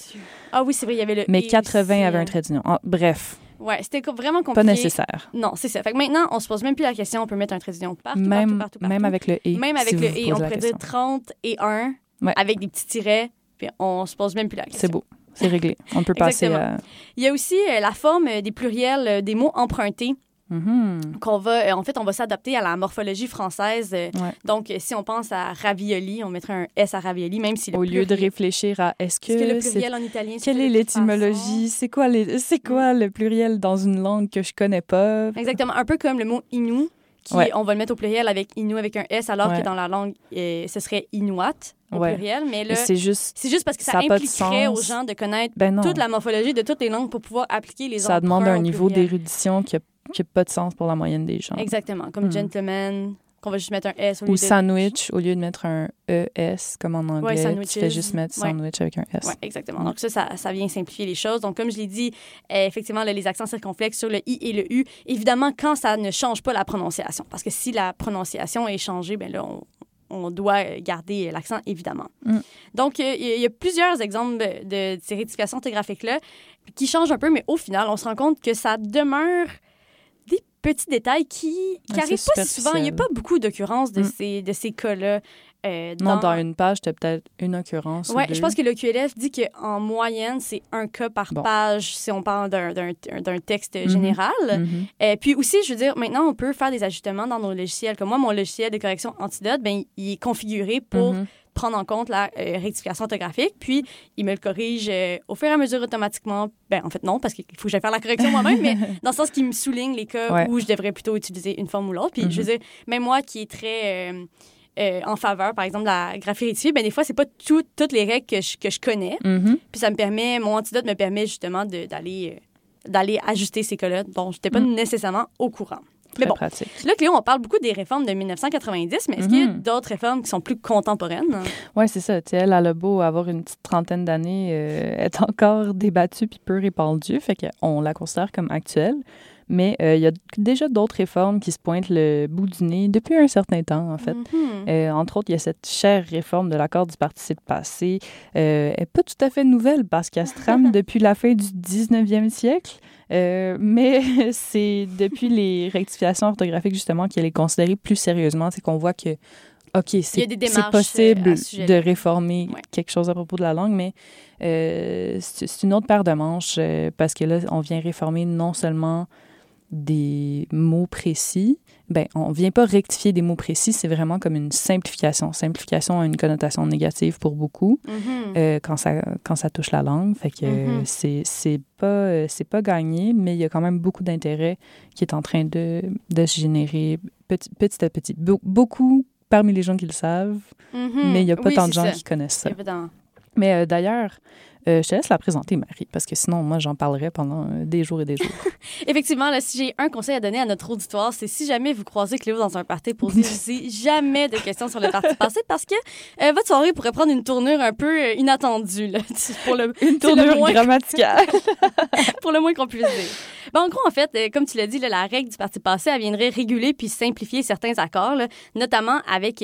Ah oui, c'est vrai, il y avait le. mais et 80 aussi, avait hein. un trait d'union. Ah, bref, Ouais, c'était vraiment compliqué. pas nécessaire. Non, c'est ça. Fait que maintenant, on se pose même plus la question, on peut mettre un trait d'union partout, même, partout, partout, partout. même avec le « et ». Même avec si le et, posez on pourrait dire question. 30 et 1 Ouais. avec des petits tirets, puis on se pose même plus la question. C'est beau. C'est réglé. On peut *laughs* passer à... Il y a aussi euh, la forme euh, des pluriels euh, des mots empruntés Mhm. qu'on va, euh, en fait, on va s'adapter à la morphologie française. euh, Ouais. Donc, euh, si on pense à ravioli, on mettrait un S à ravioli, même si le Au lieu de réfléchir à est-ce Est-ce que le que c'est pluriel en italien, Quelle est l'étymologie? C'est quoi, les... c'est quoi le pluriel dans une langue que je connais pas? Exactement. Un peu comme le mot inou, qui, Ouais. on va le mettre au pluriel avec inou avec un S, alors Ouais. que dans la langue, euh, ce serait inuit au Ouais. pluriel. Mais là, C'est juste... c'est juste parce que ça, ça impliquerait aux gens de connaître Ben toute la morphologie de toutes les langues pour pouvoir appliquer les Ça demande un au niveau d'érudition qui n'a pas de sens pour la moyenne des gens. Exactement. Comme Hmm. gentleman, qu'on va juste mettre un S au lieu Ou de... sandwich, au lieu de mettre un ES comme en anglais, tu sandwiches. fais juste mettre Ouais. sandwich avec un S. Oui, exactement. Donc ça, ça, ça vient simplifier les choses. Donc comme je l'ai dit, euh, effectivement, là, les accents circonflexes sur le I et le U, évidemment, quand ça ne change pas la prononciation. Parce que si la prononciation est changée, bien là, on, on doit garder l'accent, évidemment. Mm. Donc, il y, a- plusieurs exemples de, de ces rectifications orthographiques-là qui changent un peu, mais au final, on se rend compte que ça demeure petits détails qui n'arrivent pas si souvent. Il n'y a pas beaucoup d'occurrences de Mm. ces, de ces cas-là. euh, Non, dans une page, tu as peut-être une occurrence. Ouais, ou deux. je pense que le QLF dit qu'en moyenne, c'est un cas par Bon. page si on parle d'un- texte Mhm. général. Mhm. Euh, puis aussi, je veux dire, maintenant, on peut faire des ajustements dans nos logiciels. Comme moi, mon logiciel de correction Antidote, ben, il est configuré pour Mhm. Prendre en compte la euh, rectification orthographique, puis il me le corrige euh, au fur et à mesure automatiquement. Ben, en fait, non, parce qu'il faut que j'aille faire la correction moi-même, mais *laughs* dans le sens qu'il me souligne les cas Ouais. où je devrais plutôt utiliser une forme ou l'autre. Puis, je veux dire, même moi qui est très euh, en faveur, par exemple, de la graphie rectifiée, ben, des fois, c'est pas tout- toutes les règles que je, que je connais. Mhm. Puis ça me permet, mon antidote me permet justement d'aller d'aller ajuster ces cas-là dont je n'étais pas Mm. nécessairement au courant. Très Mais bon, pratique. là, Cléo, on parle beaucoup des réformes de 1990, mais est-ce qu'il y a Mhm. d'autres réformes qui sont plus contemporaines? Oui, c'est ça. Tu sais, elle a le beau avoir une petite trentaine d'années, euh, est encore débattue puis peu répandue, fait qu'on la considère comme actuelle. Mais euh, il y a déjà d'autres réformes qui se pointent le bout du nez depuis un certain temps, en fait. Mhm. Euh, entre autres, il y a cette chère réforme de l'accord du participe passé. Euh, elle n'est pas tout à fait nouvelle parce qu'elle se trame *laughs* depuis la fin du 19e siècle. Euh, mais *laughs* c'est depuis les rectifications orthographiques, justement, qu'elle est considérée plus sérieusement. C'est qu'on voit que, OK, c'est possible euh, sujet-là. de réformer Ouais. quelque chose à propos de la langue, mais euh, c'est c'est une autre paire de manches euh, parce que là, on vient réformer non seulement des mots précis, ben, on vient pas rectifier des mots précis, c'est vraiment comme une simplification. Simplification a une connotation négative pour beaucoup Mhm. euh, quand, ça, quand ça touche la langue. Fait que Mhm. c'est c'est pas, euh, c'est pas gagné, mais il y a quand même beaucoup d'intérêt qui est en train de, de se générer petit, petit à petit. Be- beaucoup parmi les gens qui le savent, Mhm. mais il y a pas Oui, tant de gens ça. qui connaissent ça. Mais euh, d'ailleurs, euh, je te laisse la présenter, Marie, parce que sinon, moi, j'en parlerai pendant euh, des jours et des jours. *laughs* Effectivement, là, si j'ai un conseil à donner à notre auditoire, c'est si jamais vous croisez Cléo dans un party, posez *laughs* jamais de questions sur le parti passé parce que euh, votre soirée pourrait prendre une tournure un peu inattendue, là, *laughs* pour le, Une le tournure moins- grammaticale. pour le moins qu'on puisse dire. Ben, en gros, en fait, euh, comme tu l'as dit, là, la règle du parti passé, elle viendrait réguler puis simplifier certains accords, là, notamment avec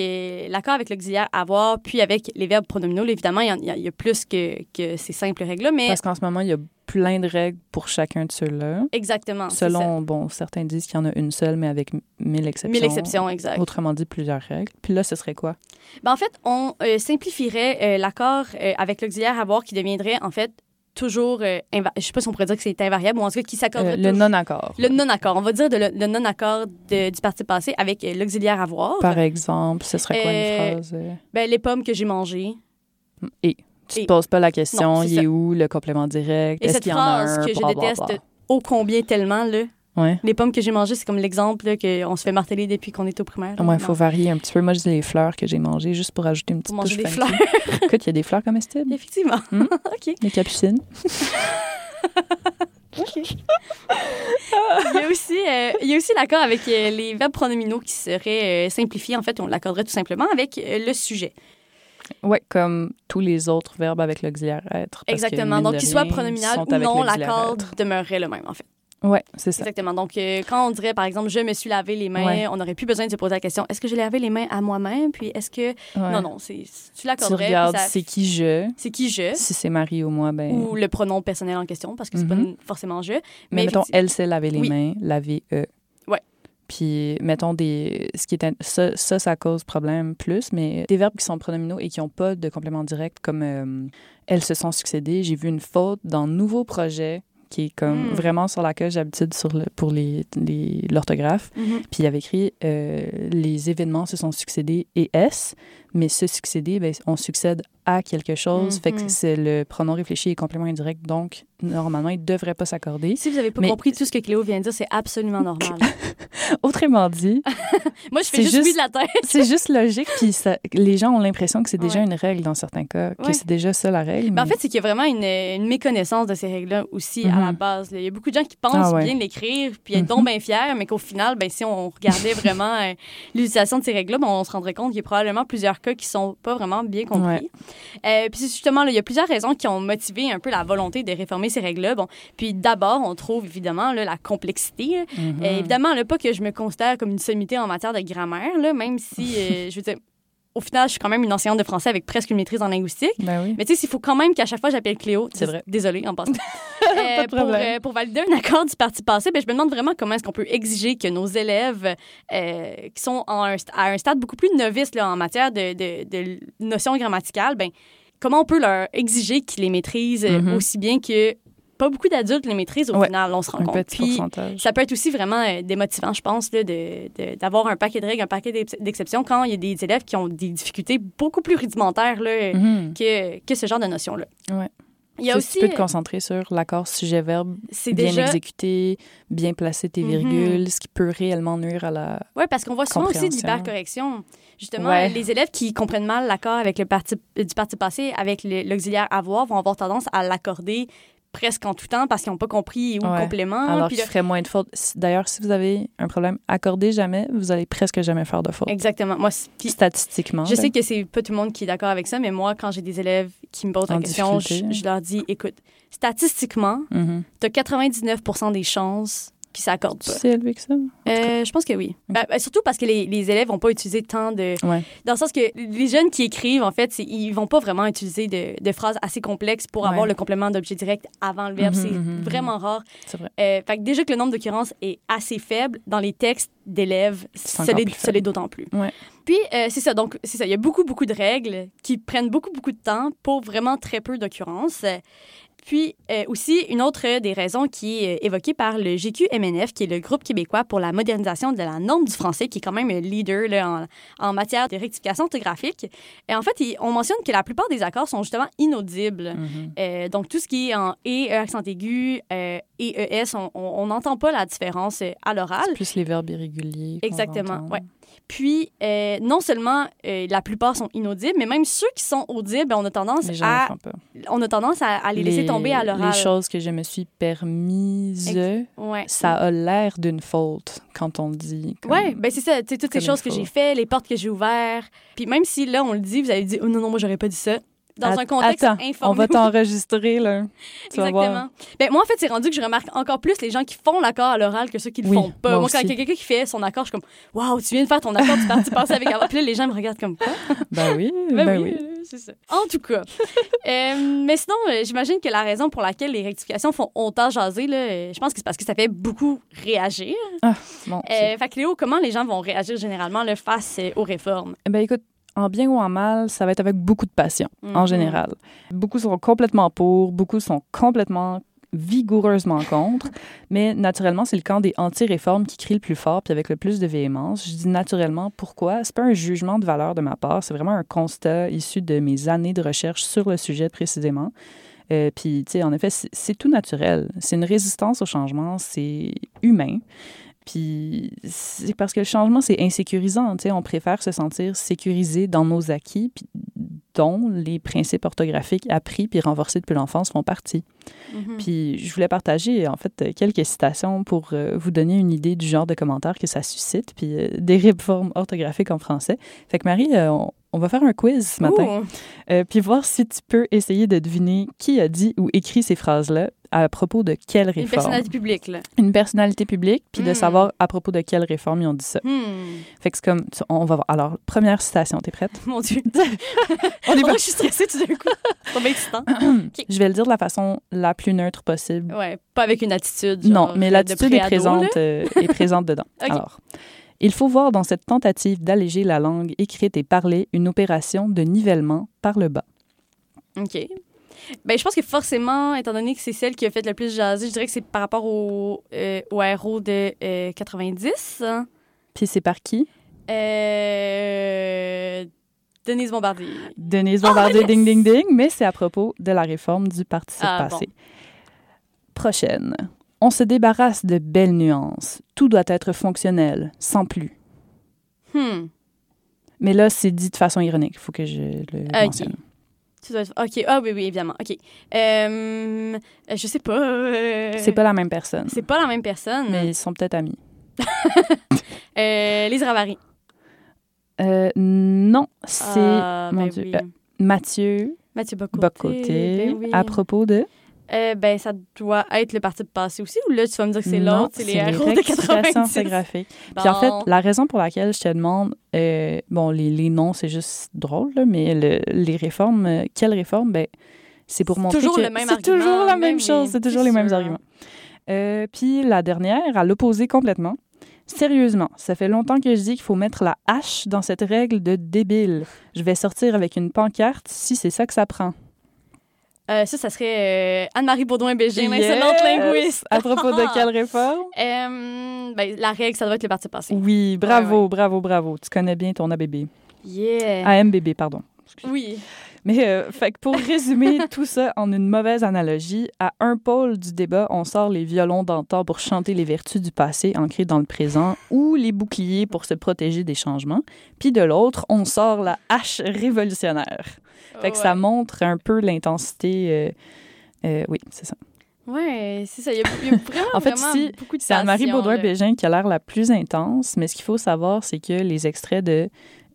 l'accord avec l'auxiliaire avoir, puis avec les verbes pronominaux. Évidemment, y, y il y a plus que, que ces simples règles-là, mais Parce qu'en ce moment, il y a plein de règles pour chacun de ceux-là. exactement. Selon, bon, certains disent qu'il y en a une seule, mais avec mille exceptions. Mille exceptions, exact. Autrement dit, plusieurs règles. Puis là, ce serait quoi? Ben, en fait, on euh, simplifierait euh, l'accord euh, avec l'auxiliaire avoir qui deviendrait, en fait, toujours, euh, je sais pas si on pourrait dire que c'est invariable, ou en tout cas qui s'accorderait Euh, le non-accord. Le non-accord. On va dire de le, le non-accord du parti passé avec euh, l'auxiliaire avoir. Par exemple, ce serait quoi une phrase? Ben, les pommes que j'ai mangées. Et. Tu et. te poses pas la question, Non, il est où le complément direct? Et Est-ce cette qu'il y en a phrase un? que je déteste ô combien tellement, là. Ouais. Les pommes que j'ai mangées, c'est comme l'exemple qu'on se fait marteler depuis qu'on est au primaire. Ouais, il Non. faut varier un petit peu. Moi, je dis les fleurs que j'ai mangées juste pour ajouter une petite Pour manger touche des funky. fleurs. *laughs* Écoute, il y a des fleurs comestibles. Effectivement. Hmm? *laughs* OK. Les capucines. *laughs* Il y a aussi, euh, il y a aussi l'accord avec euh, les verbes pronominaux qui seraient euh, simplifiés. En fait, on l'accorderait tout simplement avec le sujet. Oui, comme tous les autres verbes avec l'auxiliaire être. Exactement. Donc, qu'il soit pronominal ou non, l'accord demeurerait le même, en fait. Ouais, c'est ça. Exactement. Donc, euh, quand on dirait, par exemple, je me suis lavé les mains, Ouais. on n'aurait plus besoin de se poser la question est-ce que j'ai lavé les mains à moi-même Puis, est-ce que. Ouais. Non, non, c'est, tu Tu l'accorderais. puis regardes ça- c'est qui je. c'est qui je Si c'est Marie ou moi, ben. ou le pronom personnel en question, parce que c'est Mhm. pas forcément je. mais mais mettons, elle sait laver les Oui. mains, laver eux. Puis, mettons, des, ce qui est un- ça, ça, ça cause problème plus, mais des verbes qui sont pronominaux et qui n'ont pas de complément direct, comme euh, elles se sont succédées. J'ai vu une faute dans Nouveau Projet, qui est comme Mm. vraiment sur laquelle j'ai l'habitude sur le, pour les, les- l'orthographe. Mhm. Puis il avait écrit euh, les événements se sont succédés et S, mais se succéder, ben, on succède à quelque chose. Fait que Mhm. c'est le pronom réfléchi et complément indirect, donc normalement, il ne devrait pas s'accorder. Si vous n'avez pas Mais- compris tout ce que Cléo vient de dire, c'est absolument normal. *laughs* Autrement dit, *laughs* Moi, je fais juste, juste- de la tête. c'est juste logique, puis ça- les gens ont l'impression que c'est déjà Ouais. une règle dans certains cas, que Ouais. c'est déjà ça la règle. Mais en fait, c'est qu'il y a vraiment une, une méconnaissance de ces règles-là aussi à la Mhm. base. là. Il y a beaucoup de gens qui pensent Ah ouais. bien l'écrire puis être Mhm. donc bien fiers, mais qu'au final, ben, si on regardait *laughs* vraiment euh, l'utilisation de ces règles-là, ben, on se rendrait compte qu'il y a probablement plusieurs cas qui sont pas vraiment bien compris. Euh, puis c'est justement, il y a plusieurs raisons qui ont motivé un peu la volonté de réformer ces règles-là. Bon, puis d'abord, on trouve évidemment là, la complexité. Mhm. Euh, évidemment, là, pas que je me considère comme une sommité en matière de grammaire, là, même si, euh, *laughs* je veux dire, au final, je suis quand même une enseignante de français avec presque une maîtrise en linguistique. Ben oui. Mais tu sais, il faut quand même qu'à chaque fois j'appelle Cléo. C'est vrai. Désolée, en passant. *laughs* euh, pour, euh, pour valider un accord du parti passé, ben, je me demande vraiment comment est-ce qu'on peut exiger que nos élèves euh, qui sont en un st- à un stade beaucoup plus novice là, en matière de, de, de notions grammaticales, ben, comment on peut leur exiger qu'ils les maîtrisent euh, Mhm. aussi bien que pas beaucoup d'adultes les maîtrisent au Ouais, final, on se rend Un compte. petit Puis, pourcentage. ça peut être aussi vraiment euh, démotivant, je pense, là, de- de- d'avoir un paquet de règles, un paquet d'ex- d'exceptions quand il y a des élèves qui ont des difficultés beaucoup plus rudimentaires là, Mhm. que, que ce genre de notions-là. Ouais. Il y a aussi. Tu peux te concentrer sur l'accord sujet-verbe, C'est bien déjà. exécuté, bien placer tes Mhm. virgules, ce qui peut réellement nuire à la... Oui, parce qu'on voit souvent aussi de l'hypercorrection. Justement, Ouais. les élèves qui comprennent mal l'accord avec le parti, du parti passé avec l'auxiliaire avoir vont avoir tendance à l'accorder presque en tout temps parce qu'ils n'ont pas compris où Ouais. le complément. Alors puis là- ferait moins de fautes. D'ailleurs, si vous avez un problème, accordez jamais, vous allez presque jamais faire de fautes. Exactement. Moi, puis Statistiquement. je là. sais que c'est pas tout le monde qui est d'accord avec ça, mais moi, quand j'ai des élèves qui me posent la question, je, leur dis écoute, statistiquement, tu as 99 des chances qu'ils s'accordent pas. C'est élevé que ça? Euh, je pense que oui. Ben, surtout parce que les, les élèves vont pas utiliser tant de. Ouais. Dans le sens que les jeunes qui écrivent, en fait, ils vont pas vraiment utiliser de, de phrases assez complexes pour Ouais. avoir le complément d'objet direct avant le verbe. Mhm, c'est mhm, mhm. vraiment rare. C'est vrai. Euh, fait que déjà que le nombre d'occurrences est assez faible dans les textes d'élèves, C'est ça l'est d'autant plus. Ouais. Puis, euh, c'est ça. Donc, c'est ça. Il y a beaucoup, beaucoup de règles qui prennent beaucoup, beaucoup de temps pour vraiment très peu d'occurrences. Puis euh, aussi, une autre des raisons qui est euh, évoquée par le GQMNF, qui est le groupe québécois pour la modernisation de la norme du français, qui est quand même leader là, en, en matière de rectification orthographique. Et en fait, il- on mentionne que la plupart des accords sont justement inaudibles. Mhm. Euh, donc, tout ce qui est en E, E accent aigu euh, et ES, on- n'entend pas la différence à l'oral. Plus les verbes irréguliers. Exactement, ouais. Puis, euh, non seulement euh, la plupart sont inaudibles, mais même ceux qui sont audibles, on a tendance, à, on a tendance à, à les, laisser tomber à l'oral. Les choses que je me suis permises, Ex- Ouais. ça a l'air d'une faute quand on le dit. Ouais, ben c'est ça, toutes ces choses que j'ai fait, les portes que j'ai ouvertes. Puis même si là, on le dit, vous avez dit, oh non, non, moi, j'aurais pas dit ça. Dans un contexte Attends, informé. on va t'enregistrer, là. *laughs* Tu. Exactement. Ben, moi, en fait, c'est rendu que je remarque encore plus les gens qui font l'accord à l'oral que ceux qui le Oui, font pas. moi Moi, quand il y a quelqu'un qui fait son accord, je suis comme, waouh, tu viens de faire ton accord du parti passé avec avant. Puis là, les gens me regardent comme quoi? *laughs* Ben oui, *laughs* Ben, ben, oui, oui. c'est ça. En tout cas. Euh, mais sinon, euh, j'imagine que la raison pour laquelle les rectifications font autant jaser, là, euh, je pense que c'est parce que ça fait beaucoup réagir. Bon, c'est- Euh, fait que Léo, comment les gens vont réagir généralement là, face aux réformes? Eh Ben écoute, en bien ou en mal, ça va être avec beaucoup de passion, en Mhm. général. Beaucoup sont complètement pour, beaucoup sont complètement vigoureusement contre, *laughs* mais naturellement, c'est le camp des anti-réformes qui crie le plus fort puis avec le plus de véhémence. Je dis naturellement, pourquoi? C'est pas un jugement de valeur de ma part, c'est vraiment un constat issu de mes années de recherche sur le sujet précisément. Euh, puis, tu sais, en effet, c'est c'est tout naturel. C'est une résistance au changement, c'est humain. Puis, c'est parce que le changement, c'est insécurisant. Tu sais, on préfère se sentir sécurisé dans nos acquis, puis dont les principes orthographiques appris puis renforcés depuis l'enfance font partie. Mhm. Puis je voulais partager en fait quelques citations pour euh, vous donner une idée du genre de commentaires que ça suscite, puis euh, des réformes orthographiques en français. Fait que Marie, euh, on, on va faire un quiz ce matin, puis voir si tu peux essayer de deviner qui a dit ou écrit ces phrases-là à propos de quelle Une réforme? personnalité publique, là. Une personnalité publique, puis de Hmm. savoir à propos de quelle réforme ils ont dit ça. Hmm. Fait que c'est comme, tu- on va voir. Alors, première citation, t'es prête? Mon Dieu. *laughs* *laughs* On va. Oh, je suis stressée tout d'un coup. C'est pas excitant. *clears throat* Je vais le dire de la façon la plus neutre possible. Ouais, pas avec une attitude. Non, mais de l'attitude est présente, euh, est présente dedans. *laughs* Ok. Alors, il faut voir dans cette tentative d'alléger la langue écrite et parlée une opération de nivellement par le bas. OK. Ben, je pense que forcément, étant donné que c'est celle qui a fait le plus jaser, je dirais que c'est par rapport au, euh, au de euh, 90. hein. Puis c'est par qui? Euh, Denise Bombardier. Denise Bombardier, yes! ding, ding, ding, mais c'est à propos de la réforme du participe Ah, passé. Prochaine. On se débarrasse de belles nuances. Tout doit être fonctionnel, sans plus. Hmm. Mais là, c'est dit de façon ironique. Il faut que je le mentionne. OK. Ah oui, oui, évidemment. OK. Euh, je sais pas. euh, C'est pas la même personne, C'est pas la même personne. mais ils sont peut-être amis. *laughs* Euh, Lise Ravary. Euh, non, c'est Ah, mon ben Dieu, oui. euh, Mathieu Mathieu Bocoté. Bocoté ben oui. à propos de Euh, ben, ça doit être le parti passé aussi, ou là, tu vas me dire que c'est l'autre, c'est les héros de rectifications 90. orthographiques. Puis en fait, la raison pour laquelle je te demande, euh, bon, les, les noms, c'est juste drôle, là, mais le- les réformes, euh, quelles réformes? Ben, c'est pour montrer toujours que c'est toujours la même même chose, c'est toujours les mêmes sûr. arguments. Euh, puis la dernière, à l'opposé complètement. Sérieusement, ça fait longtemps que je dis qu'il faut mettre la hache dans cette règle de débile. Je vais sortir avec une pancarte si c'est ça que ça prend. Euh, ça, ça serait euh, Anne-Marie Baudouin-Bégin, Yes! linguiste. À propos de quelle *laughs* réforme? Euh, ben, la règle, ça doit être le parti passé. Oui, bravo, Ouais, bravo, bravo. Tu connais bien ton ABB. Yeah. AMBB, pardon. Oui. Mais fait que pour résumer *laughs* tout ça en une mauvaise analogie, à un pôle du débat, on sort les violons d'antan pour chanter les vertus du passé ancrées dans le présent ou les boucliers pour se protéger des changements. Puis de l'autre, on sort la hache révolutionnaire. Fait que ça montre un peu l'intensité. euh, euh, oui, c'est ça. Ouais, c'est ça. Il y a, il y a *laughs* vraiment, En fait, vraiment ici, beaucoup de C'est Anne-Marie. Baudouin-Bégin qui a l'air la plus intense, mais ce qu'il faut savoir, c'est que les extraits de.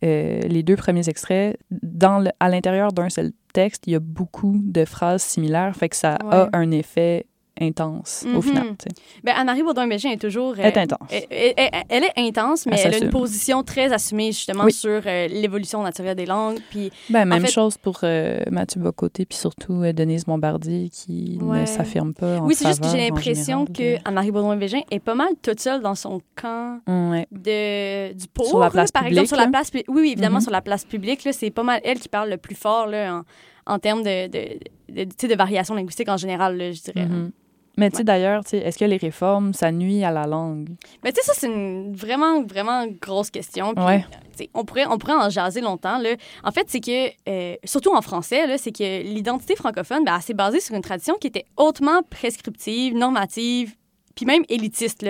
euh, les deux premiers extraits, dans le- à l'intérieur d'un seul texte, il y a beaucoup de phrases similaires, fait que ça a un effet intense au Mhm. final. Ben, Anne-Marie Baudouin-Bégin est toujours... euh, Elle est intense. Elle, elle- elle- elle est intense, mais Elle elle a une position très assumée justement Oui. sur euh, l'évolution naturelle des langues. Puis Ben, même fait- chose pour euh, Mathieu Bocoté, puis surtout euh, Denise Bombardier, qui Ouais. ne s'affirme pas en oui, c'est juste que j'ai l'impression que Anne-Marie Baudouin-Bégin est pas mal toute seule dans son camp de- Ouais. de, du pour, Sur la place par publique, exemple, sur la place... Oui, oui, évidemment, Mhm. sur la place publique, c'est pas mal elle qui parle le plus fort là, en, en termes de, de, de, de variation linguistique en général, là, je dirais. Mhm. Mais tu sais, d'ailleurs, est-ce que les réformes, ça nuit à la langue? Mais tu sais, ça, c'est une vraiment, vraiment grosse question. Puis, Ouais. on, pourrait, on pourrait en jaser longtemps. Là. En fait, c'est que, euh, surtout en français, c'est que l'identité francophone, ben, s'est basée sur une tradition qui était hautement prescriptive, normative, puis même élitiste.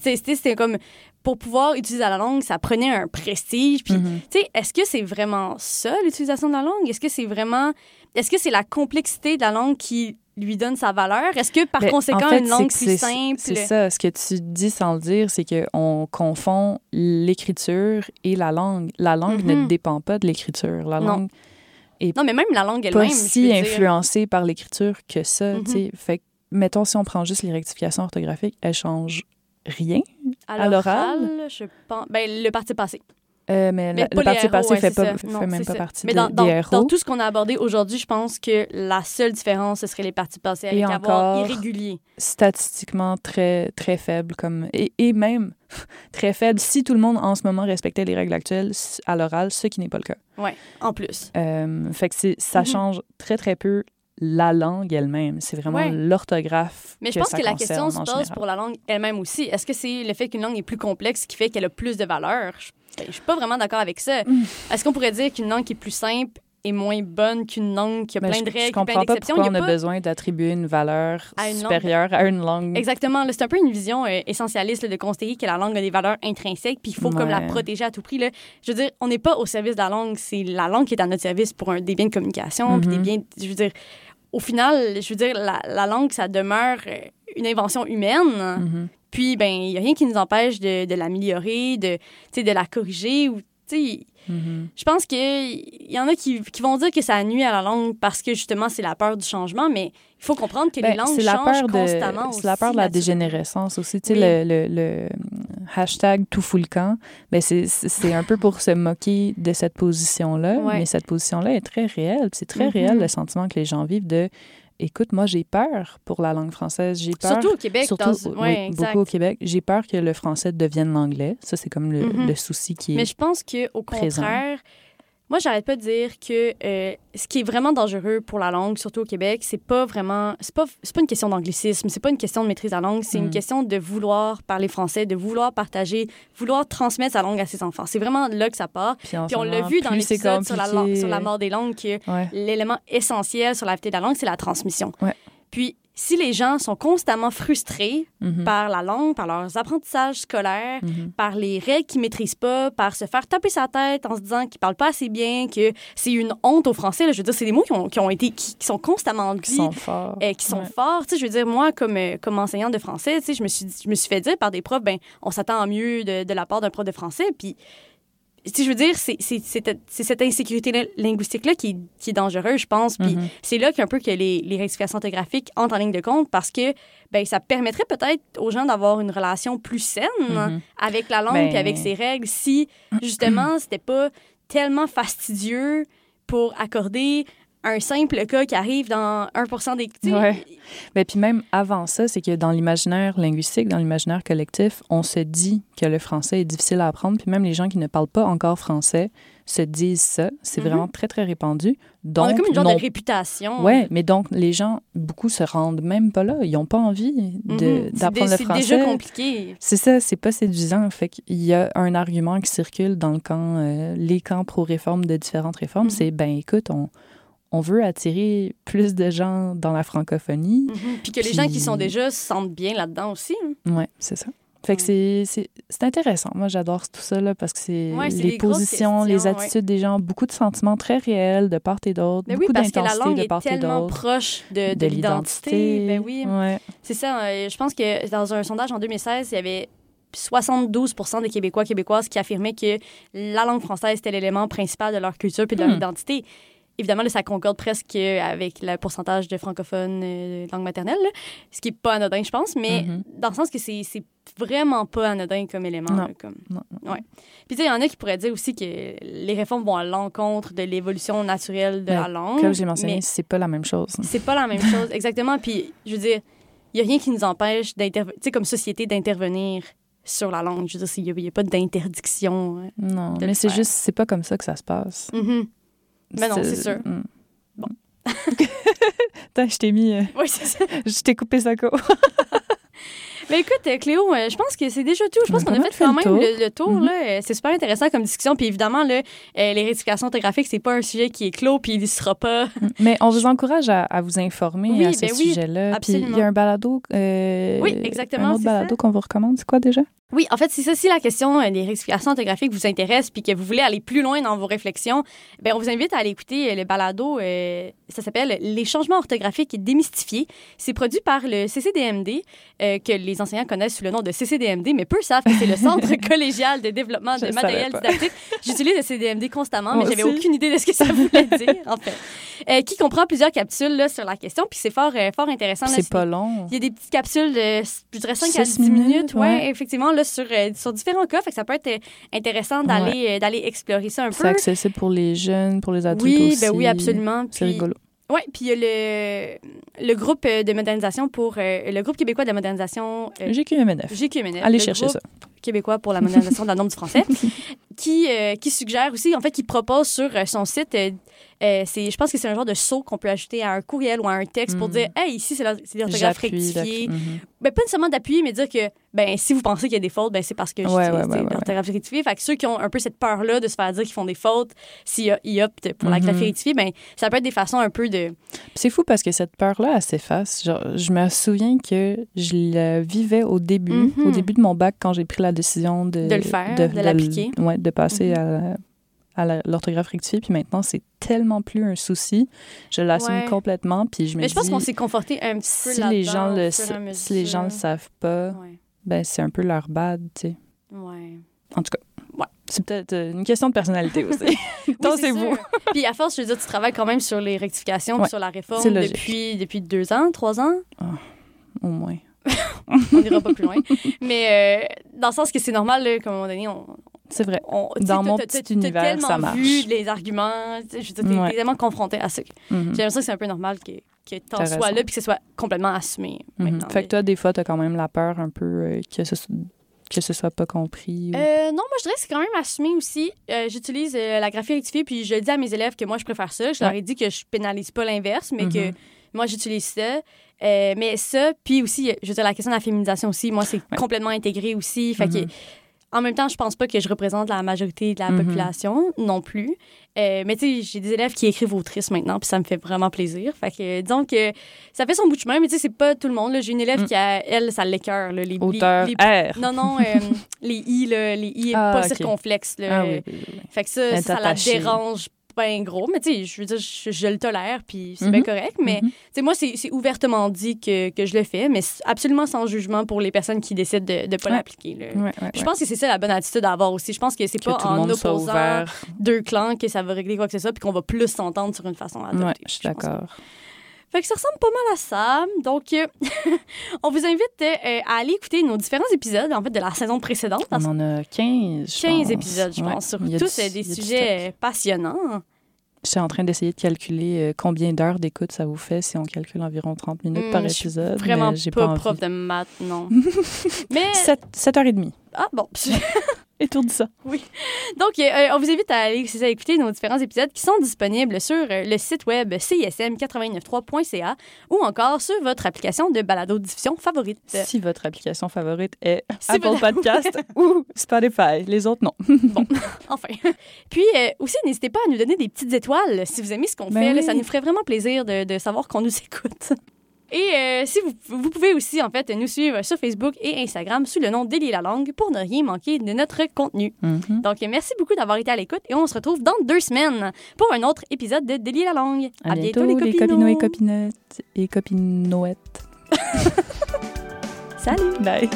C'était comme, pour pouvoir utiliser la langue, ça prenait un prestige. Puis, Mhm. tu sais, est-ce que c'est vraiment ça, l'utilisation de la langue? Est-ce que c'est vraiment... Est-ce que c'est la complexité de la langue qui lui donne sa valeur? Est-ce que, par Ben, conséquent, en fait, une langue plus simple... C'est ça. Ce que tu dis sans le dire, c'est qu'on confond l'écriture et la langue. La langue ne Mhm. dépend pas de l'écriture. La Non. langue Non, mais même la langue n'est elle-même, pas si dire. influencée par l'écriture que ça. Tu sais. Fait que, mettons, si on prend juste les rectifications orthographiques, elles changent rien. À l'oral, je pense. Ben, le parti passé. Euh, mais Mais la- le parti passé ouais, fait, c'est pas, ça. fait Non, même pas ça. partie Mais de- dans, des RO. dans tout ce qu'on a abordé aujourd'hui, je pense que la seule différence, ce serait les partis passés avec Et avoir irrégulier. statistiquement très, très faible. Comme, et, et même *laughs* très faible si tout le monde en ce moment respectait les règles actuelles à l'oral, ce qui n'est pas le cas. Ouais, en plus. Euh, fait que ça Mhm. change très, très peu la langue elle-même. C'est vraiment Ouais. l'orthographe. Mais je pense que la question se pose général. pour la langue elle-même aussi. Est-ce que c'est le fait qu'une langue est plus complexe qui fait qu'elle a plus de valeur? Je, je suis pas vraiment d'accord avec ça. Mm. Est-ce qu'on pourrait dire qu'une langue qui est plus simple est moins bonne qu'une langue qui a Mais plein je, de je règles, plein comprends pas pourquoi Il y on a pas- besoin d'attribuer une valeur À une langue. supérieure à une langue. Exactement. C'est un peu une vision euh, essentialiste là, de considérer que la langue a des valeurs intrinsèques, puis il faut comme la protéger à tout prix. Là. Je veux dire, on n'est pas au service de la langue, c'est la langue qui est à notre service pour un, des biens de communication, puis des Mhm. biens. Je veux dire, au final, je veux dire, la, la langue, ça demeure euh, une invention humaine. Mhm. Puis, ben, il n'y a rien qui nous empêche de, de l'améliorer, de, de la corriger ou. Mhm. Je pense qu'il y en a qui, qui vont dire que ça nuit à la langue parce que justement c'est la peur du changement, mais il faut comprendre que les Ben, langues c'est la changent peur de constamment. c'est la peur de la dégénérescence aussi tu sais Oui. le, le, le hashtag tout fout le camp ben c'est c'est un peu pour se moquer de cette position là Ouais. mais cette position là est très réelle c'est très Mhm. réel le sentiment que les gens vivent de écoute moi j'ai peur pour la langue française j'ai peur Surtout au Québec. Surtout, dans- oui, ouais, exact. beaucoup au Québec. J'ai peur que le français devienne l'anglais. Ça, c'est comme le, Mhm. le souci qui est... Mais je pense qu'au présent. Moi, j'arrête pas de dire que euh, ce qui est vraiment dangereux pour la langue, surtout au Québec, c'est pas vraiment. C'est pas, pas une question d'anglicisme, c'est pas une question de maîtrise de la langue, c'est Mm. une question de vouloir parler français, de vouloir partager, vouloir transmettre sa langue à ses enfants. C'est vraiment là que ça part. Puis, on l'a vu dans l'épisode sur la, sur mort des langues que Ouais. l'élément essentiel sur la vitalité de la langue, c'est la transmission. Ouais. Puis, si les gens sont constamment frustrés Mhm. par la langue, par leurs apprentissages scolaires, Mhm. par les règles qu'ils maîtrisent pas, par se faire taper sa tête en se disant qu'ils parlent pas assez bien, que c'est une honte au français. là. Je veux dire, c'est des mots qui ont, qui ont été, qui, qui sont constamment Qui dits. sont forts. euh, qui sont Ouais. forts. Tu sais, je veux dire, moi, comme, euh, comme enseignante de français, tu sais, je me suis, je me suis fait dire par des profs, ben, on s'attend à mieux de, de la part d'un prof de français. Puis, sais, je veux dire, c'est cette insécurité linguistique-là qui, est- qui est dangereuse, je pense. Puis, Mhm. c'est là qu'un peu que les, les rectifications orthographiques entrent en ligne de compte parce que ben, ça permettrait peut-être aux gens d'avoir une relation plus saine Mhm. avec la langue Ben- puis avec ses règles si, justement, c'était pas tellement fastidieux pour accorder un simple cas qui arrive dans 1 des... tu sais, Ouais. Ben, puis même avant ça, c'est que dans l'imaginaire linguistique, dans l'imaginaire collectif, on se dit que le français est difficile à apprendre. Puis même les gens qui ne parlent pas encore français se disent ça. C'est Mhm. vraiment très, très répandu. Donc, On a comme une genre non- de réputation. Ouais, mais donc les gens, beaucoup se rendent même pas là. Ils n'ont pas envie Mhm. C'est d'apprendre le C'est français. déjà compliqué. C'est ça, c'est pas séduisant. Fait qu'il y a un argument qui circule dans le camp, euh, les camps pro-réforme de différentes réformes. Mhm. C'est, ben écoute, on, on veut attirer plus de gens dans la francophonie. Mhm. Puis que les gens qui sont déjà se sentent bien là-dedans aussi. hein. Ouais, c'est ça. Fait que Ouais. c'est- intéressant. Moi, j'adore tout ça là, parce que c'est Ouais, les positions, les attitudes des gens, beaucoup de sentiments très réels de part et d'autre, Ben oui, beaucoup parce que la d'intensité langue de est part et tellement d'autre. proche de, de De l'identité. Ben oui. Ouais. C'est ça. euh, je pense que dans un sondage en 2016, il y avait 72% des Québécois québécoises qui affirmaient que la langue française était l'élément principal de leur culture puis de leur Hmm. identité. Évidemment, là, ça concorde presque avec le pourcentage de francophones euh, de langue maternelle, là, ce qui n'est pas anodin, je pense, mais Mhm. dans le sens que c'est vraiment pas anodin comme élément. Non. là, comme... Non, non. Ouais. Puis tu sais, il y en a qui pourraient dire aussi que les réformes vont à l'encontre de l'évolution naturelle de Mais la langue. Comme j'ai mentionné, c'est pas la même chose. c'est pas la même chose, exactement. Puis, je veux dire, il n'y a rien qui nous empêche, d'intervenir, tu sais, comme société, d'intervenir sur la langue. Je veux dire, il n'y a, pas d'interdiction. hein. Non, mais c'est juste, c'est pas comme ça que ça se passe. Mhm. Mais non, c'est sûr. Mm. Bon. *laughs* Attends, je t'ai mis. euh, Oui, c'est ça. *laughs* je t'ai coupé ça co. *laughs* Mais écoute, euh, Cléo, euh, je pense que c'est déjà tout. Je pense a qu'on a fait quand même le tour. Euh, C'est super intéressant comme discussion. Puis évidemment, là, les rectifications orthographiques, c'est pas un sujet qui est clos, puis il ne sera pas. Mais on vous encourage à, à vous informer Oui, à ce ben oui, sujet-là. Puis il y a un balado. euh, Oui, exactement, Un autre balado qu'on vous recommande. C'est quoi déjà? Oui, en fait, c'est ça. Si la question des rectifications orthographiques vous intéresse puis que vous voulez aller plus loin dans vos réflexions, ben on vous invite à aller écouter le balado. euh, ça s'appelle Les changements orthographiques démystifiés. C'est produit par le CCDMD, euh, que les enseignants connaissent sous le nom de CCDMD, mais peu savent que c'est le Centre *laughs* collégial de développement de matériel pas. didactique. J'utilise le CCDMD constamment, mais j'avais aussi. aucune idée de ce que ça voulait dire, en fait. Euh, qui comprend plusieurs capsules là, sur la question, puis c'est fort, euh, fort intéressant. C'est C'est pas long. il y a des petites capsules de, je dirais 5 à Six 10 minutes, minutes, ouais, ouais. effectivement, là, sur, euh, sur différents cas. Fait que ça peut être intéressant d'aller d'aller explorer ça un C'est peu. accessible pour les jeunes, pour les adultes Oui, aussi. ben oui, absolument. C'est rigolo. Ouais, puis il y a le, le groupe euh, de modernisation pour euh, le groupe québécois de la modernisation euh, GQMNF. GQMNF. Allez le chercher groupe ça. Québécois pour la modernisation de la norme du français, *laughs* qui, euh, qui suggère aussi, en fait, qui propose sur euh, son site, euh, c'est, je pense que c'est un genre de saut qu'on peut ajouter à un courriel ou à un texte pour Mhm. dire, hey, ici, c'est la- l'orthographe rectifiée. Mhm. Ben, pas nécessairement d'appuyer, mais dire que ben, si vous pensez qu'il y a des fautes, ben, c'est parce que Ouais, ouais, ouais, l'orthographe rectifiée. Fait que ceux qui ont un peu cette peur-là de se faire dire qu'ils font des fautes, s'ils ils optent pour la Mhm. graphie rectifiée, ben, ça peut être des façons un peu de. C'est fou parce que cette peur-là, elle s'efface. Je me souviens que je la vivais au début, au début de mon bac, quand j'ai pris la décision de... De le faire, de l'appliquer. ouais, de passer Mhm. à la- à la- l'orthographe rectifiée. Puis maintenant, c'est tellement plus un souci. Je l'assume Ouais. complètement. Puis je me Mais je pense qu'on s'est conforté un petit peu si les, gens le, si les gens le savent pas, Ouais. ben c'est un peu leur bad, tu sais. Ouais. En tout cas, Ouais. c'est peut-être euh, une question de personnalité aussi. *laughs* Oui, Donc, c'est vous. Puis à force, je veux dire, tu travailles quand même sur les rectifications, Ouais, sur la réforme depuis, depuis deux ans, trois ans? Au moins. *laughs* On n'ira pas plus loin. Mais euh, dans le sens que c'est normal, là, qu'à un moment donné, on, C'est vrai. on- Dans mon petit univers, ça marche. vu les arguments, je veux dire, t'es tellement confronté à ça. Mhm. J'ai l'impression que c'est un peu normal que, que t'en sois là puis que ce soit complètement assumé Mhm. maintenant. Fait que toi, des fois, t'as quand même la peur un peu euh, que, ce, que ce soit pas compris. ou- Euh, non, moi, je dirais que c'est quand même assumé aussi. Euh, J'utilise euh, la graphie rectifiée, puis je dis à mes élèves que moi, je préfère ça. Je leur ai dit que je pénalise pas l'inverse, mais que Mhm. Moi, j'utilise ça. Euh, mais ça, puis aussi, je veux dire, la question de la féminisation aussi, moi, c'est Ouais. complètement intégré aussi. Fait que, Mhm. en même temps, je pense pas que je représente la majorité de la Mhm. population non plus. Euh, mais tu sais, j'ai des élèves qui écrivent autrice maintenant, puis ça me fait vraiment plaisir. Fait que, que ça fait son bout de chemin, mais tu sais, c'est pas tout le monde. J'ai une élève Mm. qui, a, elle, ça l'écœure. Les, les- Auteur les- R. Non, non, euh, *laughs* les i, là, les i Ah, pas ok. circonflexes. Là. Ah oui, oui, oui. Fait que ça, est ça la dérange gros. Mais tu sais, je veux dire, je, je le tolère, puis c'est Mhm. bien correct. Mais Mhm. tu sais, moi, c'est ouvertement dit que, que je le fais, mais absolument sans jugement pour les personnes qui décident de ne pas Ouais. l'appliquer. Ouais, ouais, Je pense que c'est ça la bonne attitude à avoir aussi. Je pense que c'est pas en opposant deux clans que ça va régler quoi que ce soit, puis qu'on va plus s'entendre sur une façon à adopter. Je suis d'accord. Fait que ça ressemble pas mal à ça. Donc, euh, *laughs* on vous invite euh, à aller écouter nos différents épisodes, en fait, de la saison précédente. On en a 15, je 15 pense. épisodes, je Ouais. pense, sur tous des sujets euh, passionnants. J'étais en train d'essayer de calculer euh, combien d'heures d'écoute ça vous fait si on calcule environ 30 minutes Hmm, par je suis épisode. Vraiment mais pas, pas, prof de maths, non. *laughs* mais, 7, 7h30. ah bon. *laughs* *laughs* Étourdi ça. Donc, euh, on vous invite à aller écouter nos différents épisodes qui sont disponibles sur euh, le site web cism893.ca ou encore sur votre application de balado-diffusion favorite. Si votre application favorite est *laughs* Si Apple votre- Podcast *laughs* ou Spotify. Les autres, non. Enfin. Puis euh, aussi, n'hésitez pas à nous donner des petites étoiles si vous aimez ce qu'on Ben fait. là. oui. ça nous ferait vraiment plaisir de, de savoir qu'on nous écoute. Et euh, si vous, vous pouvez aussi, en fait, nous suivre sur Facebook et Instagram sous le nom Délier la langue pour ne rien manquer de notre contenu. Mhm. Donc, merci beaucoup d'avoir été à l'écoute et on se retrouve dans deux semaines pour un autre épisode de Délier la langue. À, bientôt, les copinots et copinettes et copinoettes. *laughs* *laughs* Salut! Bye.